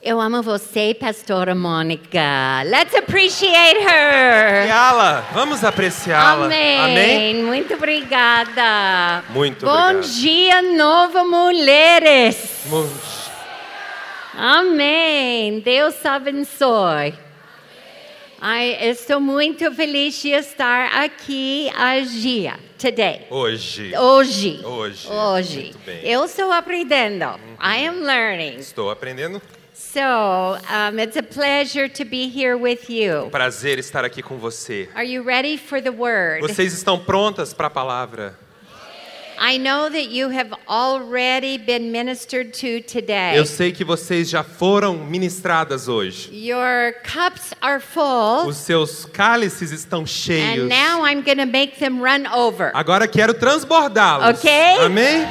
Eu amo você, pastora Mônica. Let's appreciate her. Apreciá-la. Vamos apreciá-la. Amém. Amém? Muito obrigada. Muito Bom obrigado. dia, Nova Mulheres. Mu- Amém. Deus abençoe. Ai, estou muito feliz de estar aqui hoje, today. Hoje. Hoje. Hoje. Hoje. Muito bem. Eu estou aprendendo. I am learning. Estou aprendendo. So, um, it's a pleasure to be here with you. Prazer estar aqui com você. Are you ready for the word? Vocês estão prontas para a palavra? I know that you have already been ministered to today. Eu sei que vocês já foram ministradas hoje. Your cups are full, Os seus cálices estão cheios. and now I'm going to make them run over. Agora quero transbordá-los. Ok? Amém?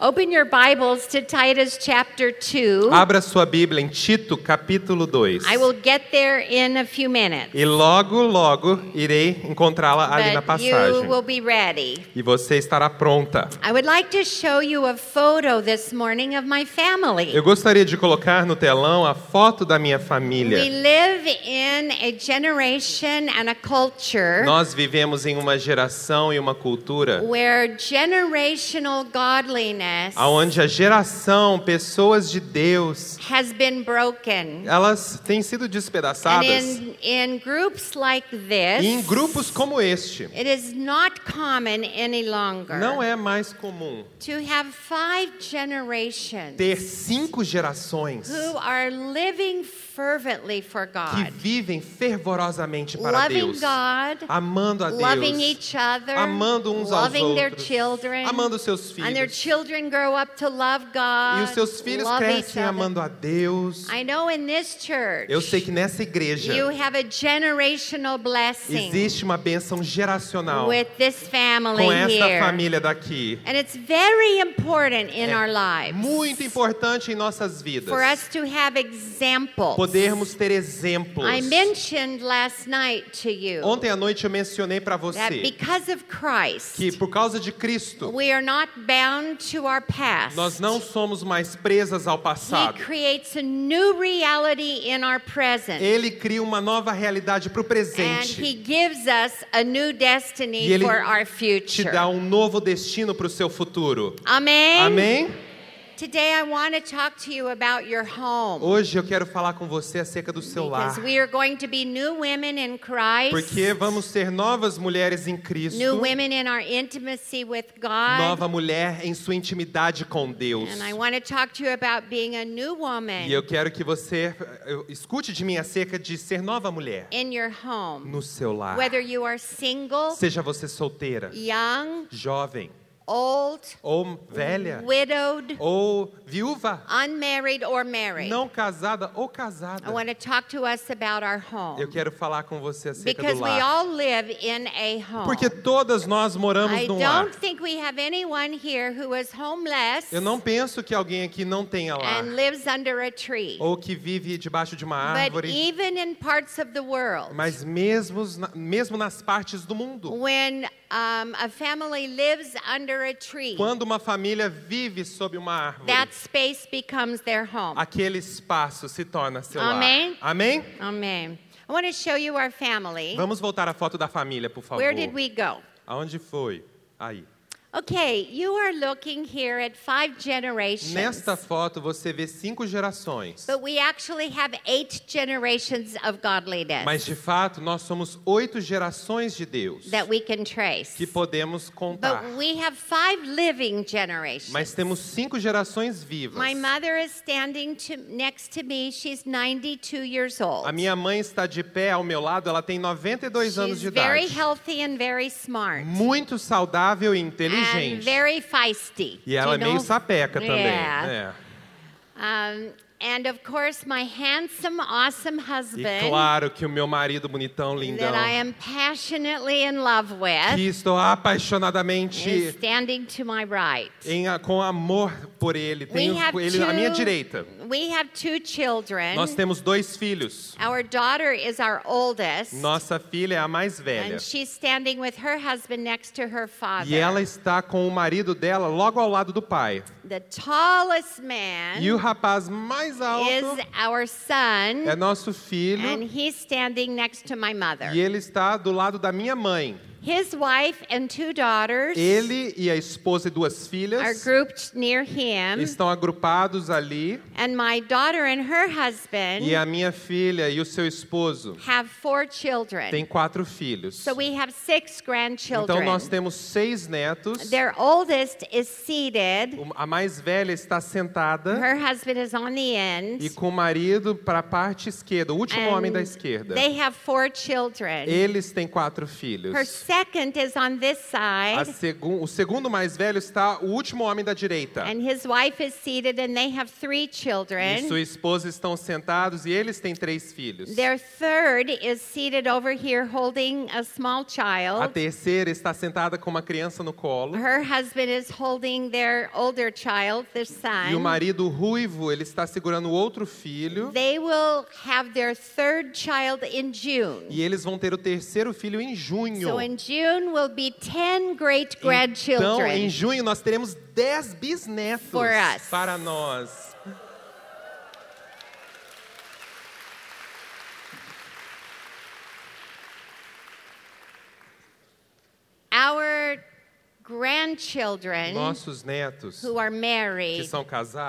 Open your Bibles to Titus chapter 2. Abra sua Bíblia em Tito, capítulo 2. I will get there in a few minutes. E logo, logo irei encontrá-la ali na But you passagem. will be ready. E você estará pronta. I would like to show you a photo this morning of my family. Eu gostaria de colocar no telão a foto da minha We família. live in a generation and a culture Nós vivemos em uma geração e uma cultura where generational godliness onde a geração, pessoas de Deus, has been broken. elas têm sido despedaçadas. in, in groups like E em this, grupos como este, it is not common any longer. Não é mais comum to have five generations ter cinco gerações who are living fervently for que God, vivem fervorosamente para loving Deus, God, amando a loving Deus, each other, amando uns aos loving their outros, children, amando seus and their filhos. children grow up to love God, E os seus filhos love crescem amando a Deus. I know in this church, Eu sei que nessa igreja you have a generational blessing existe uma bênção geracional with this family com essa here. família daqui. And it's very important in É our lives Muito importante em nossas vidas. for us to have examples. Podermos ter exemplos. I mentioned last night to you Ontem à noite eu mencionei para você because of Christ, que por causa de Cristo we are not bound to our past. nós não somos mais presas ao passado. creates a new reality in our present. Ele cria uma nova realidade para o And presente. he gives us a new destiny E ele for our Te dá um novo destino para o seu futuro. Amen. Amém? Today I want to talk to you about your home. Hoje eu quero falar com você acerca do seu lar. Because we are going to be new women in Christ. Porque vamos ser novas mulheres em Cristo. New women in our intimacy with God. Nova mulher em sua intimidade com Deus. And I want to talk to you about being a new woman E eu quero que você escute de mim acerca de ser nova mulher in your home. no seu lar. Whether you are single, Seja você solteira, young, jovem old, ou velha widowed, ou viúva, unmarried, or married. não casada ou casada. I want to talk to us about our home. Eu quero falar com você acerca Because do we lar. all live in a home. Porque todas nós moramos I num lar. don't think we have anyone here who is homeless Eu não penso que alguém aqui não tenha lar and lives under a tree. ou que vive debaixo de uma But árvore. even in parts of the world, Mas mesmo, mesmo nas partes do mundo, when um, a family lives under a tree, quando uma família vive sob uma árvore, that space becomes their home. aquele espaço se torna seu Amém? lar. Amém? Amen. I want to show you our family. Vamos voltar à foto da família, por favor. Where did we go? Aonde foi? Aí. Okay, you are looking here at five generations. Nesta foto você vê cinco gerações. But we actually have eight generations of godliness Mas de fato nós somos oito gerações de Deus that we can trace. que podemos contar. But we have five living generations. Mas temos cinco gerações vivas. My mother is standing to, next to me. She's 92 years old. A minha mãe está de pé ao meu lado, ela tem 92 anos She's de very idade. healthy and very smart. Muito saudável e And inteligente. E ela é meio sapeca também. É. Um, and of course, my handsome, awesome E husband claro que o meu marido bonitão, lindão, that I am passionately in love with que estou is apaixonadamente standing to my right. em, com amor por ele, We tenho have ele à minha two- direita. We have two children. Nós temos dois filhos. Our daughter is our oldest. Nossa filha é a mais velha. And she's standing with her husband next to her father. E ela está com o marido dela logo ao lado do pai. The tallest man E o rapaz mais alto is our son, é nosso filho and he's standing next to my mother. e ele está do lado da minha mãe. His wife and two daughters Ele e a esposa e duas are filhas grouped near him, estão agrupados ali and my daughter and her husband e a minha filha e o seu esposo have four children. têm quatro filhos. So we have six grandchildren. Então nós temos seis netos. Their oldest is seated. A mais velha está sentada Her husband is on the e end. com o marido para a parte esquerda, o último homem da and esquerda. They have four children. Eles têm quatro filhos. Her second is on this A side, segun- o segundo mais velho está o último homem da direita. and his wife is seated, and they have three E children. sua esposa estão sentados e eles têm três filhos. Their third is seated over here holding a small A child. terceira está sentada com uma criança no colo. Her husband is holding their older child, the E o son. marido ruivo, ele está segurando o outro filho. They will have their third child in June. E eles vão ter o terceiro filho em junho. So in June will be 10 great grandchildren. Então, em junho, nós teremos 10 bisnetos For us. para nós. Our grandchildren Nossos netos, who are que married são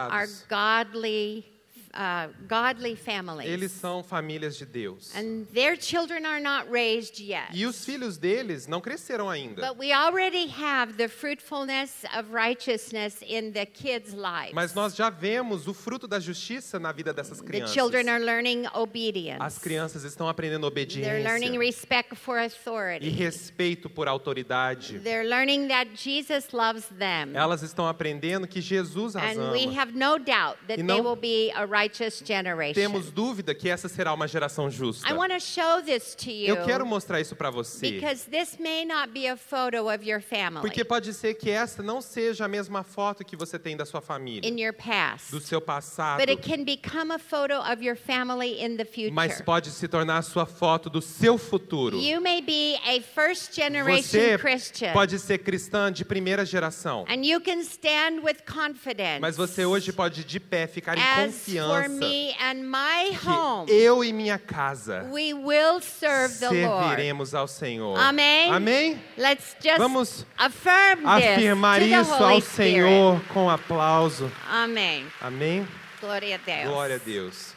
are godly, uh, godly eles families. são famílias de Deus. And their children are not raised yet. E os filhos deles não cresceram ainda. But we already have the fruitfulness of righteousness in the kids' lives. Mas nós já vemos o fruto da justiça na vida dessas The crianças. children are learning As obedience. crianças estão aprendendo They're learning obediência respect for e authority. respeito por autoridade. They're learning that Jesus loves them. Elas estão aprendendo que Jesus as And we ama. have no doubt that E they não will be a righteous generation. Temos dúvida que essa será uma geração justa. I want to show this to you Eu quero mostrar isso para você. because this may not be a photo of your family Porque pode ser que essa não seja a mesma foto que você tem da sua família, in your past, do seu passado, but it can become a photo of your family in the mas future. pode se tornar a sua foto do seu futuro. You may be a first generation Você Christian. pode ser cristã de primeira geração, And you can stand with confidence. mas você hoje pode de pé ficar em confiança me and my que home, eu e minha casa we will serve the Lord. serviremos ao Senhor. Amém? Amém? Let's just Vamos affirm this Afirmar to the isso Holy ao Spirit. Senhor com aplauso. Amém. Amém? Glória a Deus. Glória a Deus.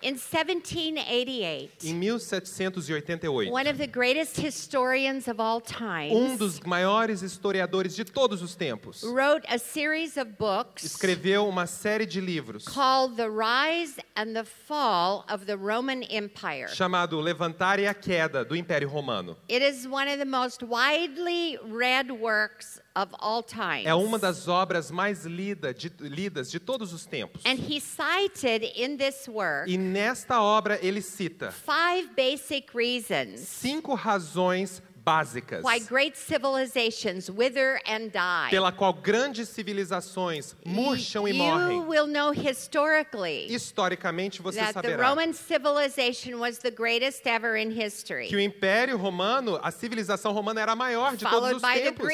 In 1788, Em 1788, one of the greatest historians of all time um dos maiores historiadores de todos os tempos wrote a series of books escreveu uma série de livros called The Rise and the Fall of the Roman Empire. chamado Levantar e a Queda do Império Romano. It is one of the most widely read works of all time. É uma das obras mais lida de- lidas de todos os tempos. And he cited in this work E nesta obra ele cita five basic reasons cinco razões básicas why great civilizations wither and die. pela qual grandes civilizações murcham e morrem. will know historically Historicamente você that the saberá Roman civilization was the greatest ever in history, que o Império Romano, a civilização romana era a maior de todos os tempos.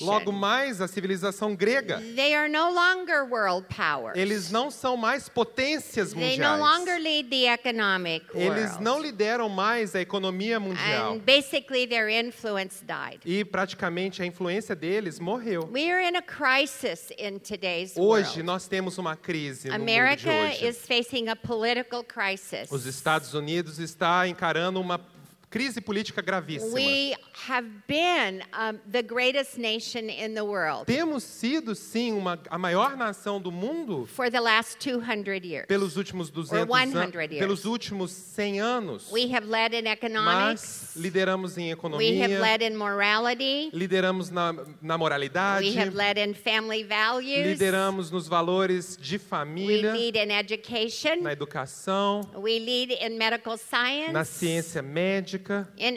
Logo mais a civilização grega. They are no longer world powers. Eles não são mais potências they no mundiais. longer lead the economic Eles não lideram mais a economia mundial. and basically their influence died. E praticamente a influência deles morreu. We are in a crisis in today's Hoje world. nós temos uma crise no America mundo de hoje. is facing a political crisis. Os Estados Unidos está encarando uma crise política gravíssima. We have been um, the greatest nation in the world Temos sido sim uma, a maior nação do mundo for the last 200 years. pelos últimos 200 100 anos, years. pelos últimos 100 anos. We have led in Mas economics. lideramos em We have economia, led in morality. lideramos na, na moralidade, We have led in family values. lideramos nos valores de We família, lead in education. na educação, We lead in medical na science. ciência médica,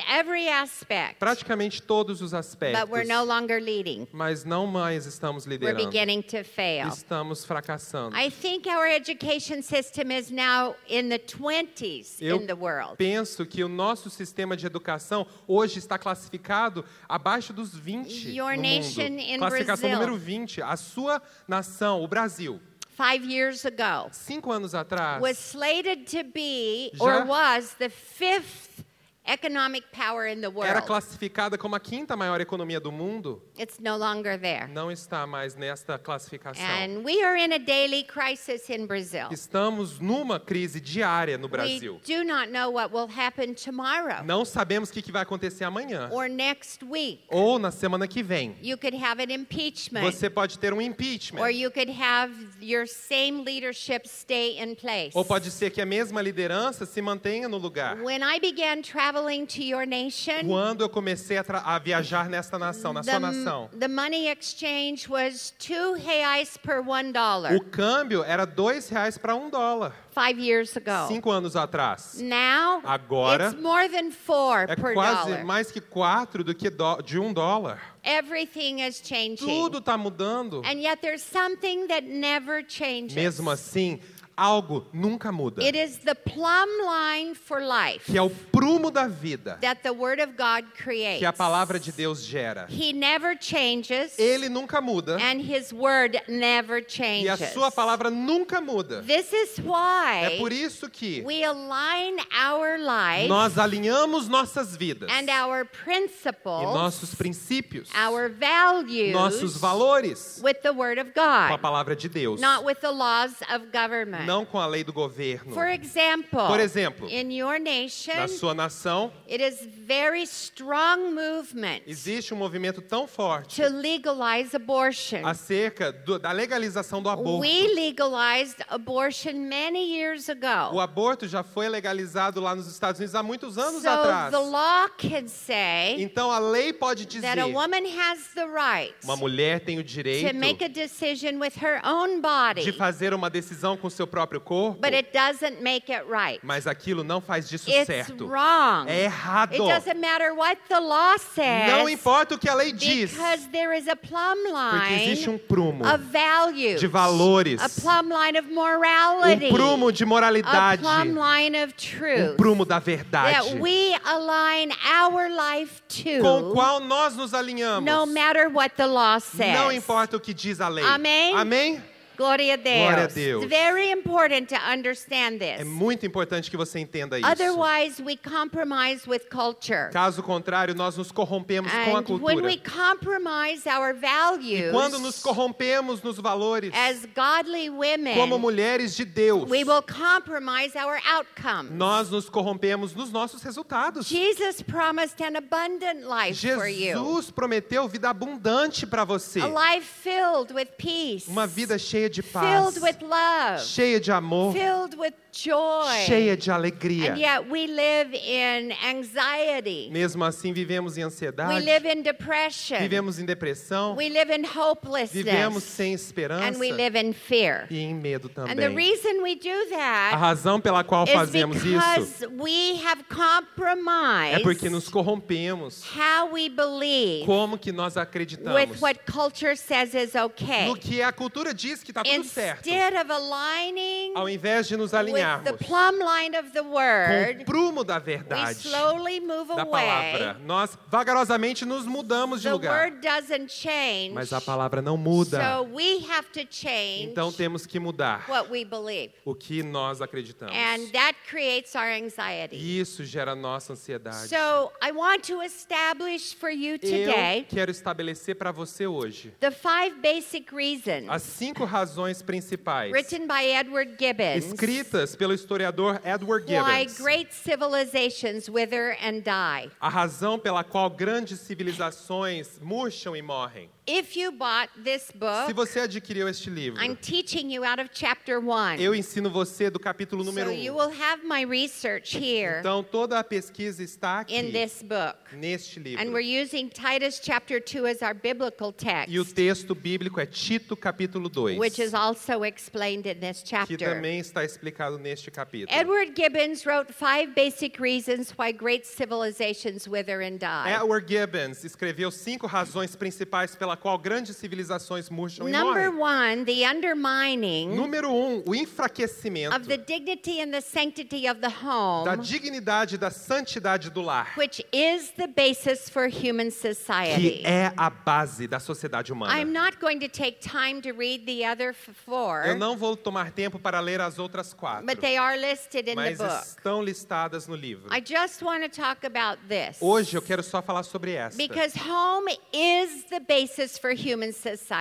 every aspect. praticamente todos os But aspectos. we're no longer leading. Mas não mais estamos We're liderando. beginning to fail. Estamos fracassando. I think our education system is now in the 20s Eu in the world. penso que o nosso sistema de educação hoje está classificado abaixo dos 20 Your no nation mundo. in Classificação Brazil. número 20. A sua nação, o Brasil, Five years ago, cinco anos atrás, was slated to be or was the fifth economic power in the era world. classificada como a quinta maior economia do mundo. It's no longer there. Não está mais nesta classificação. And we are in a daily crisis in Brazil. Estamos numa crise diária no We Brasil. do not know what will happen tomorrow Não sabemos o que vai acontecer amanhã or next week. ou na semana que vem. You could have an impeachment, Você pode ter um impeachment. or you could have your same leadership stay in place. Ou pode ser que a mesma liderança se mantenha no lugar. When I began traveling to your nation, Quando eu comecei a, a viajar nesta nação, na sua the, nação, the money exchange was two reais per one dollar o câmbio era dois reais para um dólar, five years ago. cinco anos atrás. Now, Agora, it's more than four É per quase dollar. mais que quatro do que dó- de um dólar. Everything is changing. Tudo está mudando. And yet there's something that never changes. Mesmo assim, algo nunca muda. It is the plumb line for life Que é o prumo da vida that the Word of God creates. que a palavra de Deus gera. He never changes, Ele nunca muda and His Word never e changes. a sua palavra nunca muda. This is why É por isso que we align our life nós alinhamos nossas vidas and our e principles, nossos princípios, our values, nossos valores with the Word of com a God, palavra de Deus, not with the laws of government. Não com a lei do governo. For example, Por exemplo, in your nation, Na sua nação it is very strong movement existe um movimento tão forte to legalize abortion. acerca do- da legalização do aborto. We legalized abortion many years O ago. aborto já foi legalizado lá nos Estados Unidos há muitos anos So atrás. the law can say Então a lei pode dizer that a woman has the right uma mulher tem o direito to make a decision with her own body, de fazer uma decisão com seu próprio corpo, but it doesn't make it right. mas aquilo não faz disso It's certo. wrong. É errado. It doesn't matter what the law says. Não importa o que a lei diz, Because there is a plumb porque existe um prumo of values, de valores, a plumb line of morality, um prumo de moralidade, of um truth prumo da that verdade, we align our life com o to, qual nós nos alinhamos. no matter what the law says. Não importa o que diz a lei. Amém? Amém? Glória a Deus. Glória a Deus. It's very important to understand this. É muito importante que você entenda isso. Otherwise, we compromise with culture. Caso contrário, nós nos corrompemos com a And when cultura. we compromise our values Quando nos corrompemos nos valores, as godly women, como mulheres de Deus, we will compromise our outcome. nós nos corrompemos nos nossos resultados. Jesus promised an abundant life for you. Jesus prometeu vida abundante para você. A life filled with peace. Uma vida cheia de paz, filled with love. cheia de amor, filled with joy. cheia de alegria. And yet we live in anxiety. Mesmo assim, vivemos em We ansiedade, live in depression. vivemos em depressão, We live in vivemos hopelessness. sem esperança And we live in fear. e em medo And the também. reason we do A that razão pela qual is fazemos isso because we have é compromised porque nos corrompemos. how we believe Como que nós with acreditamos what culture says is okay. no que a cultura diz que está tudo certo, Instead of aligning ao invés de nos with the alinharmos plumb line of the com o word, prumo da we verdade slowly move da palavra, away. nós vagarosamente nos mudamos de The lugar. word doesn't change. Mas a palavra não muda. So we have to change Então temos que mudar what we believe. o que nós acreditamos. And that creates our anxiety. E isso gera nossa ansiedade. So I want to establish for you Eu today quero estabelecer para você hoje the five basic reasons as cinco razões principais written by Edward Gibbons escritas pelo historiador Edward why Gibbons. great civilizations wither and die. A razão pela qual grandes civilizações murcham e morrem. If you bought this book, Se você adquiriu este livro, I'm teaching you out of chapter 1. eu ensino você do capítulo número So you 1. will have my research here Então, toda a pesquisa está aqui, in this book. neste livro. And we're using Titus chapter 2 as our biblical text, E o texto bíblico é Tito, capítulo 2, which is also explained in this que chapter. também está explicado neste capítulo. Edward Gibbons wrote five basic reasons why great civilizations wither and die. Edward Gibbons escreveu cinco razões principais pela qual grandes civilizações murcham e Number morrem. one, the undermining Número um, o enfraquecimento of the dignity and the sanctity of the da home, dignidade e da santidade do lar, which is the basis for human que society. é a base da sociedade I'm humana. not going to take time to read the other f- Eu four, não vou tomar tempo para ler as outras quatro, but they are listed in the mas book. estão listadas no livro. I just want to talk about this. Hoje eu quero só falar sobre esta. Because home is the basis.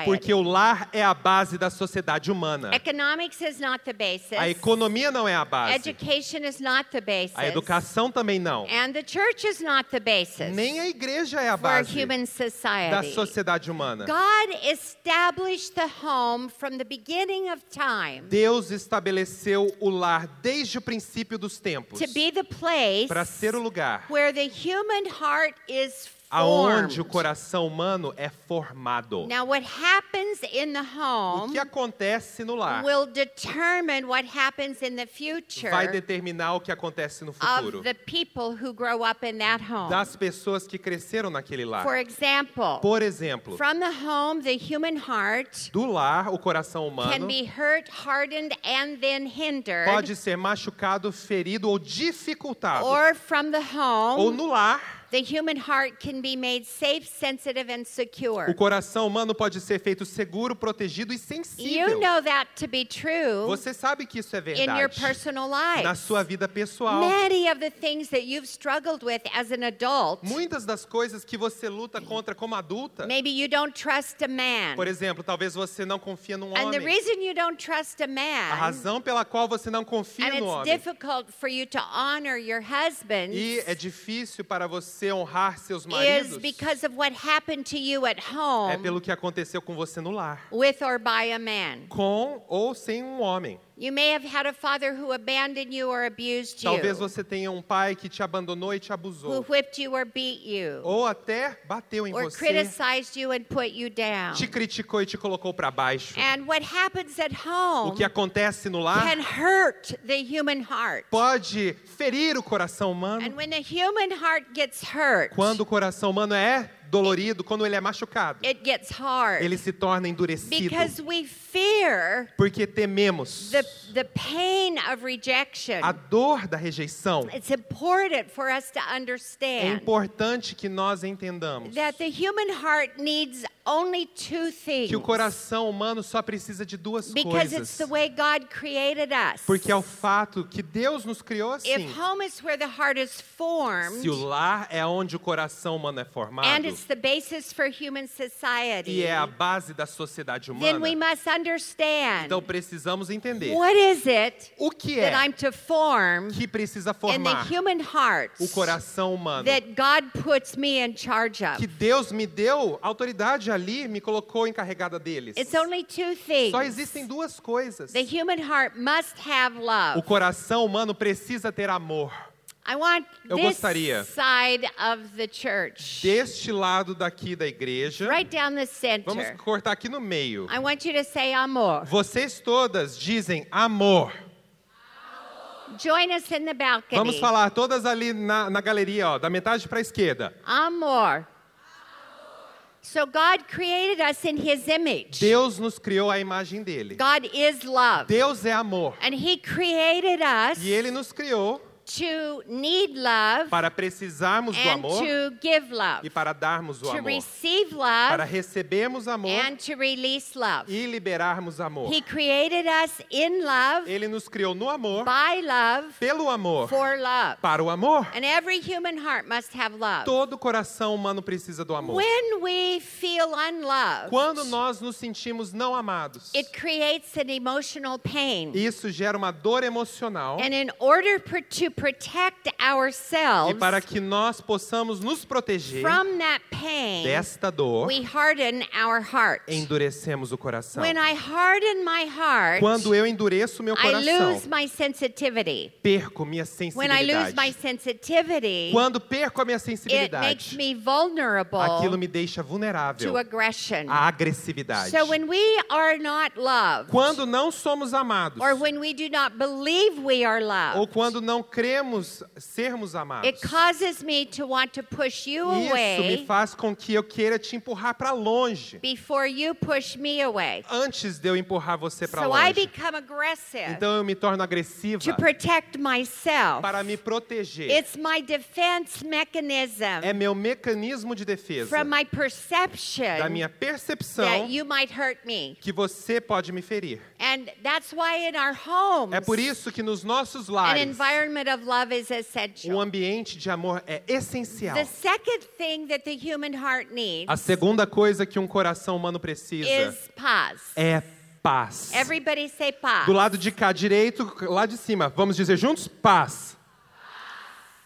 Porque o lar é a base da sociedade humana. Economics is not the basis. A economia não é a base. Education is not the basis. A educação também não. And the church is not the basis Nem a igreja é a for base human da sociedade humana. God established the home from the beginning of time Deus estabeleceu o lar desde o princípio dos tempos to be the place para ser o lugar where the human heart is aonde o coração humano é formado. Now, what happens in the O home que acontece no lar will determine what happens in the future vai determinar o que acontece no futuro of the people who grow up in that home. das pessoas que cresceram naquele lar. For example, Por exemplo, from the home, the human heart do lar, o coração can humano be hurt, hardened, and then hindered. pode ser machucado, ferido ou dificultado. Or from the Ou home, no lar, the human heart can be made safe, sensitive, and o coração humano pode ser feito seguro, protegido e You sensível. know that to be true Você sabe que isso é in your verdade personal na life. sua vida pessoal. Many of the things that you've struggled with as an adult, Muitas das coisas que você luta contra como adulta, maybe you don't trust a man. por exemplo, talvez você não confia num And the homem. reason you don't trust a A man, razão pela qual você não confia and no it's homem. difficult for you to honor your husband, E é difícil para você honrar seus is maridos. because of what happened to you at É home pelo que aconteceu com você no lar. with or by a man. Com ou sem um homem. You may have had a father who abandoned you or abused Talvez you, você tenha um pai que te abandonou e te who abusou. whipped you or beat you, Ou até bateu em or você, criticized you and put you down. te criticou e te colocou para baixo. And what happens at O home que acontece no lar can hurt the human heart. pode ferir o coração humano. And when the human heart gets hurt, Quando o coração humano é dolorido, quando ele é machucado, it gets hard ele se torna endurecido. because we fear Porque tememos the, the pain of rejection. a dor da rejeição. It's important for us to É understand importante que nós entendamos that the human heart needs only two things que o coração humano só precisa de duas because it's coisas. the way God created us. Porque é o fato que Deus nos criou assim. If home is where the heart is formed Se o lar é onde o coração humano é formado and it's the basis for human society, e é a base da sociedade then we humana, must understand então precisamos entender what is it o que that é I'm to form que precisa in the formar human heart o coração humano. that God puts me in charge of. Que Deus me deu autoridade ali, me colocou encarregada deles. It's only two things. Só existem duas coisas. The human heart must have love. O coração humano precisa ter amor. I want Eu this gostaria. side of the church. Deste lado daqui da igreja, Right down the vamos center. cortar aqui no meio. I want you to say amor. Vocês todas dizem amor. Join us in the balcony. Vamos falar todas ali na, na galeria, ó, da metade para a esquerda. Amor. So God created us in his image. Deus nos criou a imagem dele. God is love. Deus é amor. And he created us E ele nos criou to need love para precisarmos do amor to give love. e para darmos o To amor. receive Para love recebermos amor and to release love. e liberarmos amor. He created us in love, Ele nos criou no amor, by love, pelo amor, for love. para o amor. And every human heart must have love. Todo coração humano precisa do amor. When we feel unloved, Quando nós nos sentimos não amados, it creates an emotional pain. isso gera uma dor emocional. And in order to E ourselves para que nós possamos nos proteger from that pain, desta dor, we harden our heart. endurecemos o coração. When I harden my heart, Quando eu endureço meu I coração, lose my sensitivity. perco minha When I lose my sensibilidade. sensitivity, Quando perco a minha it makes sensibilidade, me vulnerable aquilo me deixa vulnerável to aggression. à agressividade. So when we are not loved, Quando não somos amados, or when we do not believe we are ou loved, quando não cremos sermos amados, it causes me to want to push you isso me away faz com que eu queira te empurrar para longe, before you push me away. antes de eu empurrar você para So I longe. become aggressive Então eu me torno agressiva to protect myself. para me proteger. It's my defense mechanism É meu mecanismo de defesa from my da perception minha percepção that you might hurt me. que você pode me ferir. And that's why in our homes, É por isso que nos nossos an lares environment of love is um essential. ambiente de amor é essencial. The second thing that the human heart needs A segunda coisa que um coração humano precisa is paz. é paz. Everybody say paz. Do lado de cá direito, lá de cima, vamos dizer juntos? Paz.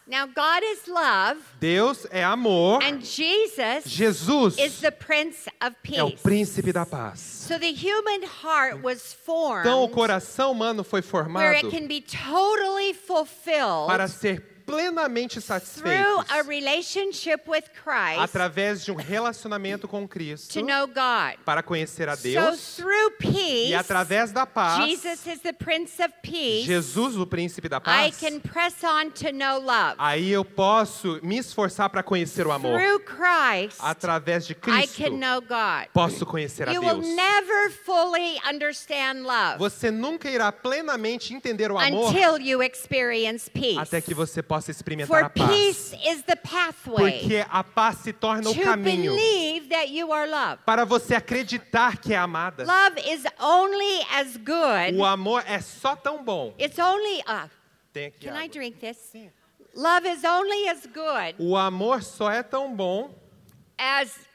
Now, God is love, Deus é amor. and Jesus Jesus is the Prince of é o Peace. príncipe da paz. So the human heart was formed Então o coração humano foi where formado it can be totally fulfilled para ser plenamente through satisfeito a relationship with Christ através de um relacionamento com Cristo to know God. para conhecer a So Deus through peace, e através da paz Jesus is the Prince of Peace. Jesus, o príncipe da I paz, can press on to know love. aí eu posso me esforçar para conhecer o amor. Through Christ, Através de I Cristo, can know God. posso conhecer a You will Deus. never fully understand love Você nunca irá plenamente entender o amor until you experience peace. até que você possa experimentar For a paz. peace is the pathway Porque a paz se torna o to caminho believe that you are loved. para você acreditar que é amada. Love is only as good. O amor é só tão bom. It's only. Uh, Tem aqui can I drink this? Sim. Love is only as good O amor só é tão bom, as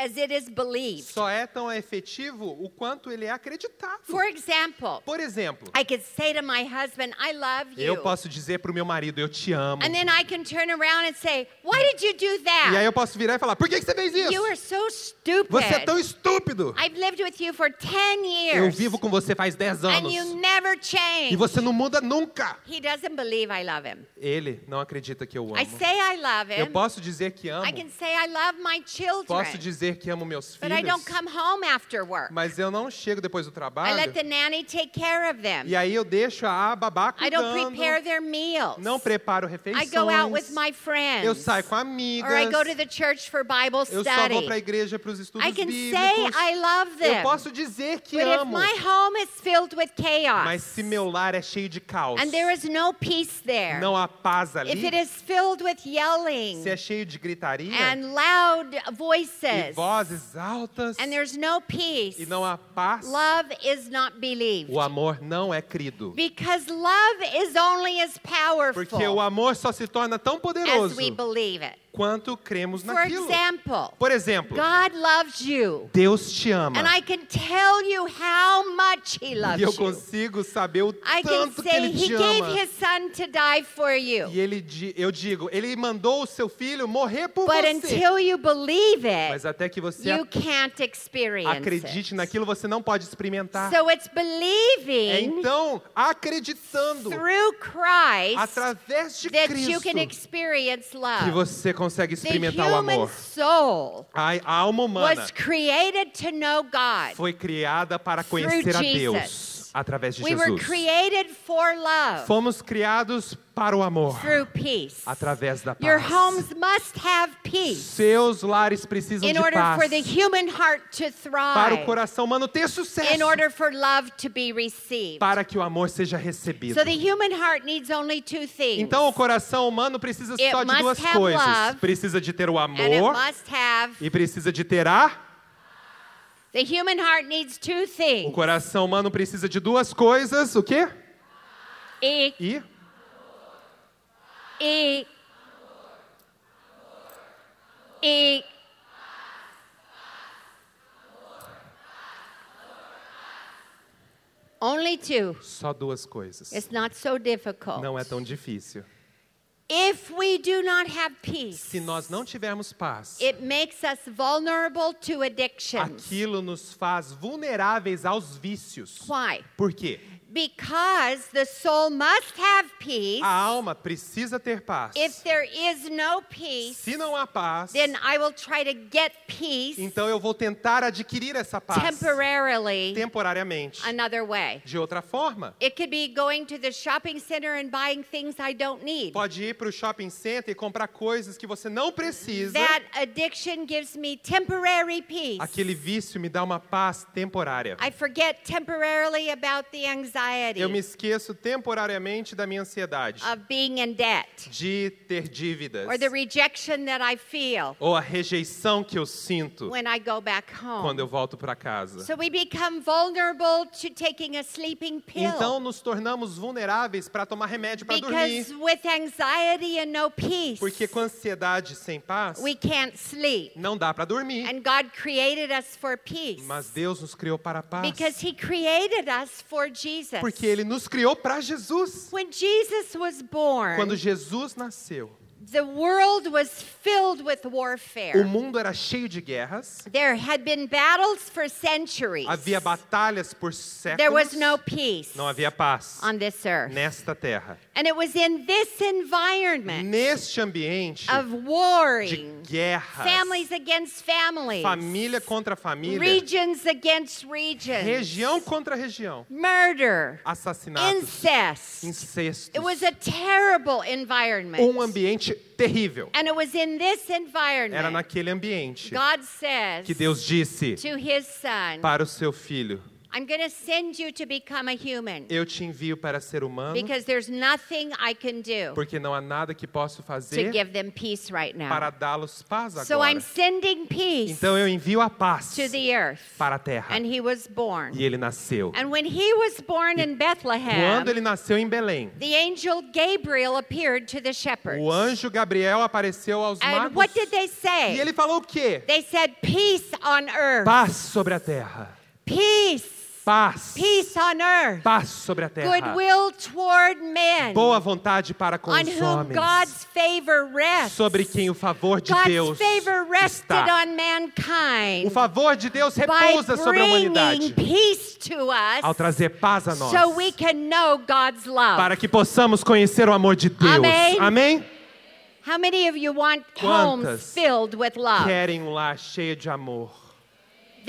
as it is believed. só é tão efetivo o quanto ele é acreditado. For example, Por exemplo, I could say to my husband, "I love you," eu posso dizer para o meu marido, eu te amo. and then I can turn around and say, "Why did you do that? E aí eu posso virar e falar, por que que você fez isso? You are so stupid. Você é tão estúpido. I've lived with you for 10 years. Eu vivo com você faz 10 and anos. you never change. E você não muda nunca. He doesn't believe I love him. Ele não acredita que eu amo. I say I love Eu him. posso dizer que amo. I can say I love my children. Posso dizer que amo meus but I don't filhos. come home after work. Mas eu não chego depois do I trabalho. let the nanny take care of them. E aí eu deixo a babá I don't cuidando. prepare their meals. Não preparo I refeições. go out with my friends. Eu saio com or amigas. I go to the church for Bible Eu só vou para a igreja para os estudos I can bíblicos. say I love them. Eu posso dizer que but if amo. my home is filled with chaos Mas se meu lar é cheio de caos, and there is no peace there, não há paz ali, if it is filled with yelling se é cheio de gritaria and loud e voices vozes altas and there's no peace, e não há paz, love is not believed. o amor não é crido. Because love is only as powerful Porque o amor só se torna tão as poderoso we believe it. Quanto cremos For naquilo. example, Por exemplo, God loves you. Deus te ama. And I can tell you how much He loves E eu you. consigo saber o I can tanto que say Ele He te gave ama. His Son to die for you. E ele, eu digo, Ele mandou o seu filho morrer por But você. until you believe Mas it, até que você you can't experience acredite it. naquilo, você não pode experimentar. So it's É believing então acreditando through Christ através de that you Cristo can experience que love. você consegue experimentar o amor. A alma humana was created to know God. foi criada para conhecer a. Deus através de We were Jesus. created for love Fomos criados para o amor through peace. através da Your paz. homes must have peace Seus lares precisam in de order paz for the human heart to para o thrive, coração humano ter sucesso, in order for love to be received. para que o amor seja recebido. So the human heart needs only two things. Então o coração humano precisa só de duas coisas. love, Precisa de ter o amor e precisa de ter a the human heart needs two O things. coração humano precisa de duas coisas, o quê? E E e e Only two. Só duas coisas. It's not so difficult. Não é tão difícil. If we do not have peace, Se nós não tivermos paz, it makes us vulnerable to addictions. aquilo nos faz vulneráveis aos vícios. Why? Por quê? Because the soul must have peace. A alma precisa ter paz. If there is no peace, Se não há paz, then I will try to get peace então eu vou tentar adquirir essa paz temporarily temporariamente. another way. De outra forma, It could be going to the shopping center and buying things I don't need. pode ir para o shopping center e comprar coisas que você não precisa. That addiction gives me temporary peace. Aquele vício me dá uma paz temporária. I forget temporarily about the anxiety Eu me esqueço temporariamente da minha ansiedade, of being in debt de ter dívidas, or the rejection that I feel ou a rejeição que eu sinto when I go back home. quando eu volto para casa. So we become vulnerable to taking a sleeping pill. Então nos tornamos vulneráveis para tomar remédio para dormir, because with anxiety and no peace, porque com ansiedade sem paz we can't sleep. não dá para dormir. And God created us for peace. Mas Deus nos criou para a paz, Because He created us for Jesus. Porque Ele nos criou para Jesus. When Jesus was born, Quando Jesus nasceu, the world was filled with warfare. o mundo era cheio de guerras, There had been battles for centuries. havia batalhas por There was séculos, no peace não havia paz on this earth. nesta terra. And it was in this environment Neste ambiente of de guerras, families against families, família contra família, regions against regions, região contra região, murder, assassinatos, incest. incestos, It was a terrible environment. um ambiente terrível. And it was in this Era environment naquele ambiente God says que Deus disse to his son, para o seu filho: I'm going to send you to become a human Eu te envio para ser humano, because there's nothing I can do porque não há nada que posso to fazer give them peace right para now. dá-los paz So I'm agora. sending peace Então eu envio a paz to the earth. para a terra. And he was born. E ele nasceu. And when he was born in Bethlehem, Quando ele nasceu em Belém, the angel Gabriel appeared to the shepherds. o anjo Gabriel apareceu aos And magos. what did they E say? ele falou o quê? They said, Peace on earth. Paz sobre a terra. Peace. Paz. Peace on earth. Paz sobre a terra. Goodwill toward men. Boa vontade para com on os whom homens. God's favor rests. Sobre quem o favor de God's Deus favor rested está. on mankind. O favor de Deus repousa sobre a humanidade peace to us ao trazer paz a nós. so we can know God's love. Para que possamos conhecer o amor de Deus. Amém. Amém? How many of you want homes filled with love? Querem um lar cheio de amor.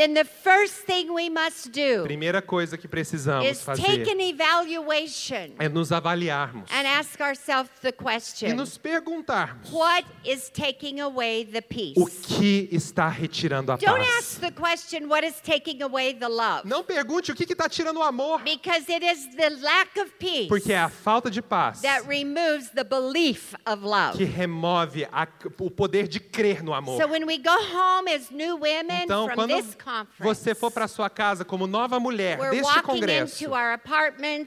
Then the first thing we must do Primeira coisa que precisamos is fazer take an evaluation é nos avaliarmos and ask ourselves the e question nos perguntarmos what is taking away the peace? o que está retirando a Don't paz. ask the question what is taking away the love Não pergunte o que está tirando o amor, because it is the lack of peace porque é a falta de paz that removes the belief of love. que remove a- o poder de crer no amor. So when we go home as new women Então, from quando this você for para sua casa como nova mulher we're deste congresso,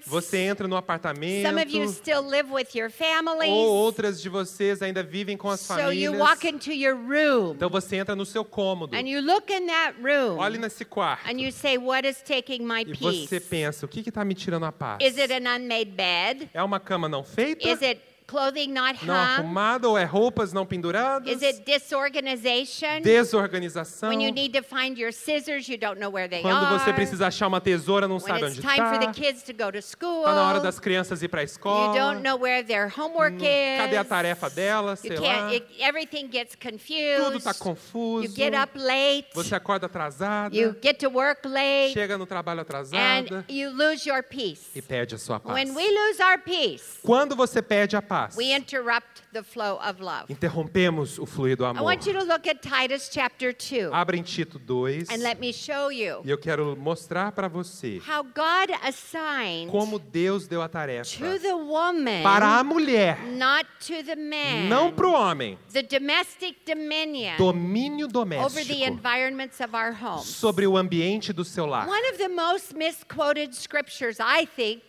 você entra no apartamento, Some of you still live with your families. ou outras de vocês ainda vivem com as so famílias. you walk into your room Então você entra no seu cômodo, and you look in that room olhe nesse quarto and you say, What is taking my e peace? você pensa, o que está me tirando a paz? Is it an unmade bed? É uma cama não feita? Is it clothing not Não hung? arrumada ou é roupas não penduradas? Is it disorganization? Desorganização. When you need to find your scissors, you don't know where they Quando are. você precisa achar uma tesoura, não when sabe it's onde time for the está. kids to go to school, Está na hora das crianças ir para a you escola. don't know where their homework is. Cadê a tarefa delas? You Sei can't, lá. it, everything gets Tudo confused. está confuso. You get up late. Você acorda atrasada. You get to work late. Chega no trabalho atrasada. And you lose your peace. E perde a sua paz. When we lose our peace, Quando você perde a paz, we interrupt the flow of love. interrompemos o fluir do I amor. want you to look at Titus chapter 2 Abra em Tito 2. and let me show you E eu quero mostrar para você how God assigned como Deus deu a tarefa to the woman, para a mulher, not to the man, não para o homem, the domestic dominion domínio over the doméstico environments of our homes. sobre o ambiente do seu lar. One of the most misquoted scriptures, I think,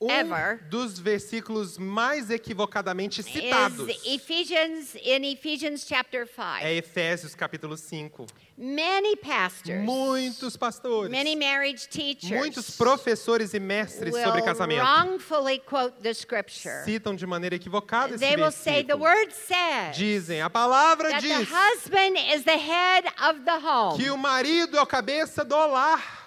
Um ever dos versículos mais equivocadamente citados is Ephesians in Ephesians chapter 5. é Efésios capítulo 5. Many pastors, Muitos pastores, many marriage teachers muitos professores e mestres sobre will casamento wrongfully quote the scripture. citam de maneira equivocada esse They will say the versículo. word says Dizem, a palavra that the diz husband is the head of the home. que o marido é o cabeça do lar.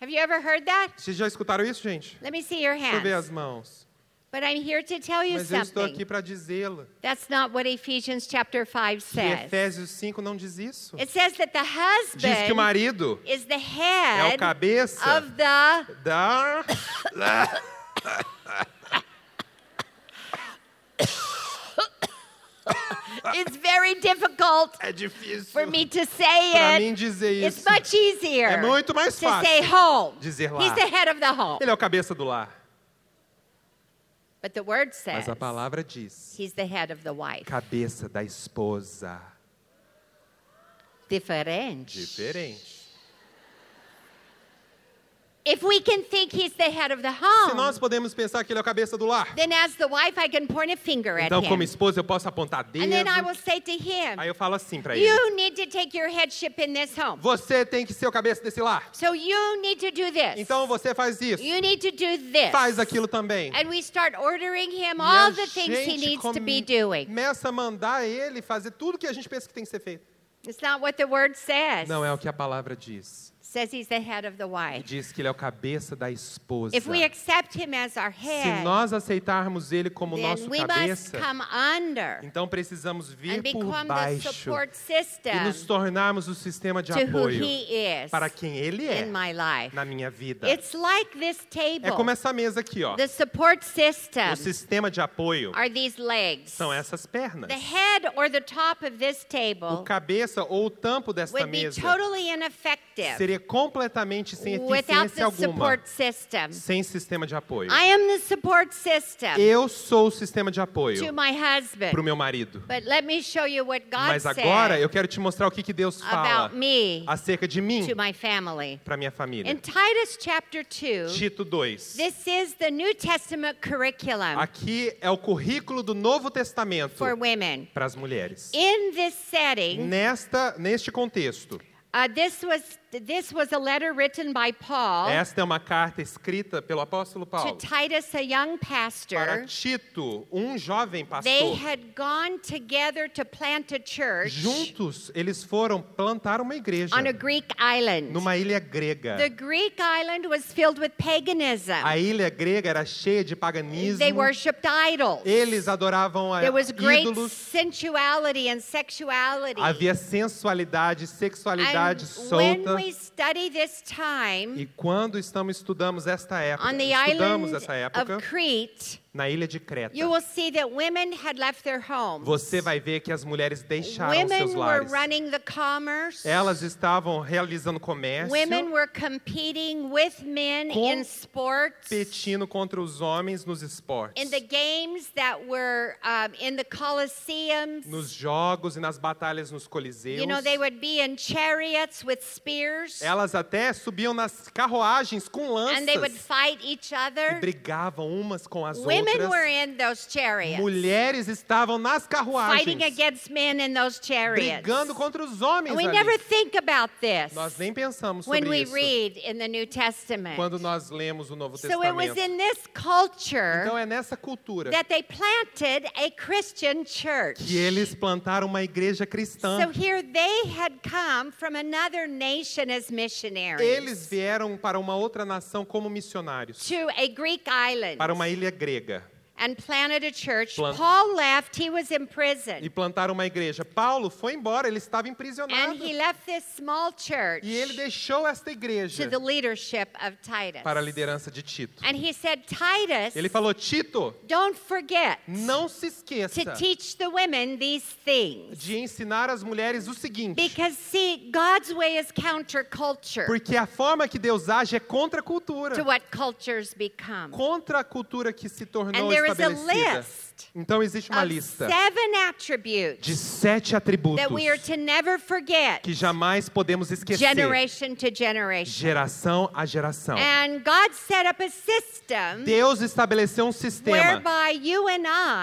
Have you ever heard that? Vocês já escutaram isso, gente? Let me see your Deixa eu ver hands. as mãos. But I'm here to tell you Mas eu estou something. aqui para dizê-lo. That's not what Ephesians chapter 5 Que says. Efésios 5 não diz isso. It says that the Diz que o husband marido is the é o head cabeça of the da... It's very difficult É difícil for me to say it. mim dizer It's isso. much easier É muito mais to say fácil home. dizer lá. He's the head of the home. Ele é o cabeça do lar. But the word says Mas a palavra diz he's the head of the wife. cabeça da esposa. Diferente. Diferente. If we can think he's the head of the Se home, nós podemos pensar que ele é o cabeça do lar, then as the wife I can point a finger at então como him. esposa eu posso apontar And dedo. then I will say to him, Aí eu falo assim para ele: you need to take your headship in this home. Você tem que ser o cabeça desse lar. So you need to do this. Então você faz isso. You need to do this. Faz aquilo também. And we start ordering him E all a the things he needs to be doing. começa a mandar ele fazer tudo que a gente pensa que tem que ser feito. It's not what the word says. Não é o que a palavra diz. Says he's the head of the wife. diz que ele é o cabeça da esposa. If we accept him as our Se head, nós aceitarmos ele como nosso we must cabeça, come under então precisamos vir and por the baixo e nos tornarmos o sistema de to who apoio he is para quem ele é in my life. na minha vida. It's like this É como table. essa mesa aqui, ó. The support system O sistema de apoio are these legs. são essas pernas. The head or the top of this O table cabeça ou o tampo desta mesa totally ineffective seria completamente sem eficiência alguma, sem sistema de apoio. I am the support system Eu sou o sistema de apoio para o meu marido. But let me show you what God Mas agora eu quero te mostrar o que, que Deus fala acerca de mim para minha família. In Titus chapter 2, Tito 2. this is the New Testament curriculum Aqui é o currículo do Novo Testamento para as mulheres. In this setting, Nesta, neste contexto, uh, this was this was a letter written by Paul esta é uma carta escrita pelo apóstolo to Paulo Titus, a young para pastor. Tito, um jovem They pastor. had gone together to plant a church Juntos, eles foram plantar uma igreja on a Greek island. numa ilha grega. The Greek island was filled with paganism. A ilha grega era cheia de paganismo. They worshipped idols. Eles adoravam a There was great ídolos. sensuality and sexuality. Havia sensualidade, sexualidade and when solta. we E quando estamos estudamos esta época, estudamos essa época of Crete, na ilha de Creta, you will see that women had left their homes. você vai ver que as mulheres deixaram Women seus were lares. running the commerce. Elas estavam realizando comércio, Women were competing with men in sports. competindo contra os homens nos esportes, In the games that were um, in the Colosseums. nos jogos e nas batalhas nos coliseus. You know, they would be in chariots with spears. Elas até subiam nas carruagens com And they would lanças fight each e other. brigavam umas com as Women outras. were in those chariots. Mulheres estavam nas carruagens, Fighting against men in those chariots. brigando contra os homens And we ali. never think about this Nós nem pensamos when sobre we isso read in the New Testament. quando nós lemos o Novo So it was Testamento. in this culture Então é nessa cultura that they planted a Christian church. que eles plantaram uma igreja cristã. So here they had come from another nation as missionaries Eles vieram para uma outra nação como missionários, to a Greek island para uma ilha grega, and planted a church. Plant- Paul left, he was in e prison. plantaram uma igreja. Paulo foi embora, ele estava And emprisionado. he left this small church E ele deixou esta igreja to the leadership of Titus. para a liderança de Tito. And he said, Titus, Ele falou: Tito, don't forget não se esqueça to teach the women these things. de ensinar as mulheres o seguinte. Because, see, God's way is counterculture Porque a forma que Deus age é contra a cultura. to what cultures become. Contra a cultura que se tornou And there is a estabelecida. List Então existe uma lista seven attributes de sete atributos that we are to never forget, que jamais podemos esquecer, generation to generation. geração a geração. And God set up a system Deus estabeleceu um sistema whereby you and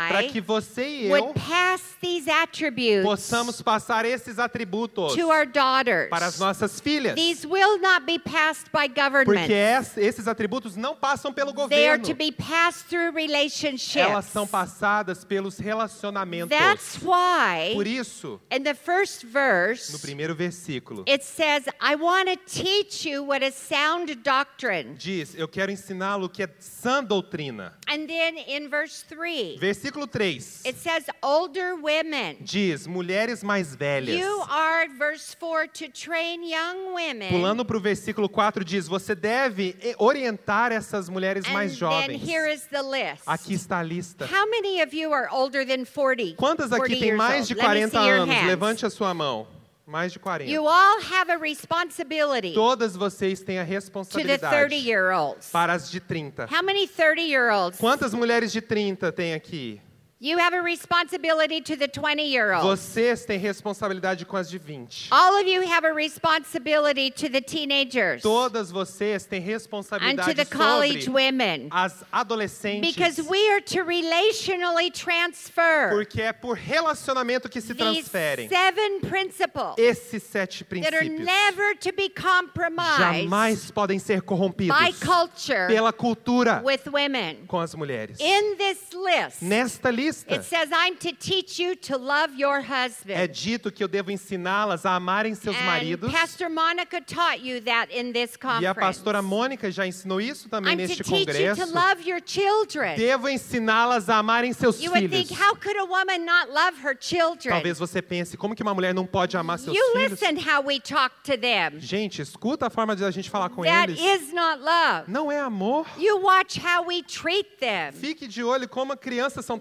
para que I você e eu would pass these attributes possamos passar esses atributos to our daughters. para as nossas filhas. These will not be passed by government. Porque es- esses atributos não passam pelo They are governo. to be passed through Elas relationships. são passadas pelos relacionamentos. That's why Por isso, in the first no verse primeiro versículo, it says, I want to teach you what is sound doctrine. diz: Eu quero ensiná-lo o que é sã doutrina. And then in verse 3, Versículo 3 it says, older women. diz: Mulheres mais velhas. You are, verse 4, to train young women. Pulando para o versículo 4 diz: Você deve orientar essas mulheres and mais then jovens. here is the list. Aqui está a lista. How many of you are older than 40? Quantas 40 aqui têm years mais old? de Let me 40 see your anos? hands. Levante a sua mão. Mais de 40. You all have a responsibility Todas vocês têm a to the 30 responsabilidade year olds. para as de 30. How many 30 year olds? Quantas mulheres de 30 tem aqui? You have a responsibility to the 20 year. Vocês têm responsabilidade com as de 20. All of you have a responsibility to the teenagers Todas vocês têm and to responsabilidade the college women as adolescentes. because we are to relationally transfer Porque é por relacionamento que se transferem seven principles esses sete that are princípios. never to be compromised Jamais podem ser corrompidos by culture pela cultura with women. com as mulheres. In this list, Nesta lista it says, I'm to teach you to love your é husband. dito que eu devo ensiná-las a amarem seus And maridos. Pastor Monica taught you that in this E a conference. pastora Mônica já ensinou isso também I'm to neste teach you congresso. to love your children. Devo ensiná-las a amarem seus You would filhos. think, how could a woman not love her children? Talvez você pense, como que uma mulher não pode amar seus You filhos? listen how we talk to them. Gente, escuta a forma de a gente falar com That eles. is not love. Não é amor. You watch how we treat them. Fique de olho como crianças são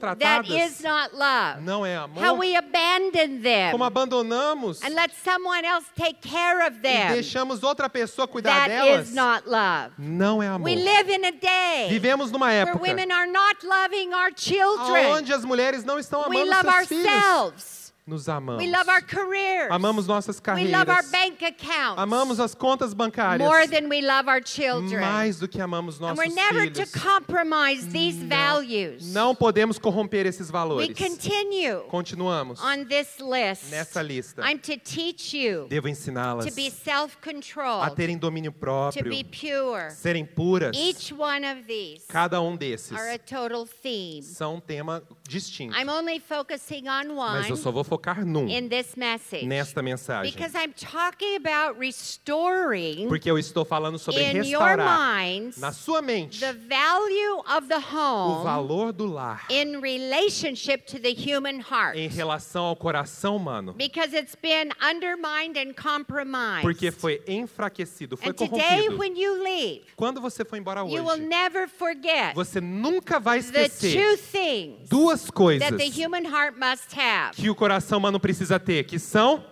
That is not love. Não é How amor. we abandon them Como abandonamos and let someone else take care of e them. deixamos outra pessoa cuidar That delas. is not love. Não é amor. We live in a day Vivemos numa where época women are not loving our children. onde as mulheres não estão We amando love seus filhos. Nos amamos. We love our careers. Amamos nossas We carreiras. love our bank accounts. Amamos as contas bancárias. more than we love our children. mais do que amamos nossos we're never to filhos. compromise these values. Não podemos corromper esses We valores. continue Continuamos on this list. nessa lista. I'm to teach you Devo ensiná-las to be a self-controlled, terem domínio to próprio, be pure. serem puras. Each one of these Cada um desses are a total theme. são um tema distinto. I'm only focusing on Mas eu one só vou focar num in this message nesta mensagem. because I'm talking about restoring Porque eu estou falando sobre restaurar minds na sua mente the value of the o valor do lar in relationship to the human heart. em relação ao coração humano. Because it's been undermined and compromised. Porque foi enfraquecido, foi and today, corrompido. when you leave, Quando você for embora you will hoje, never forget você nunca vai the esquecer two things duas coisas that the human heart must have. que o coração humano precisa ter, que são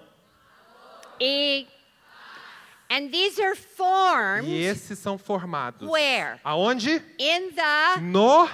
E- and these are formed e esses são formados. where? Aonde? In the No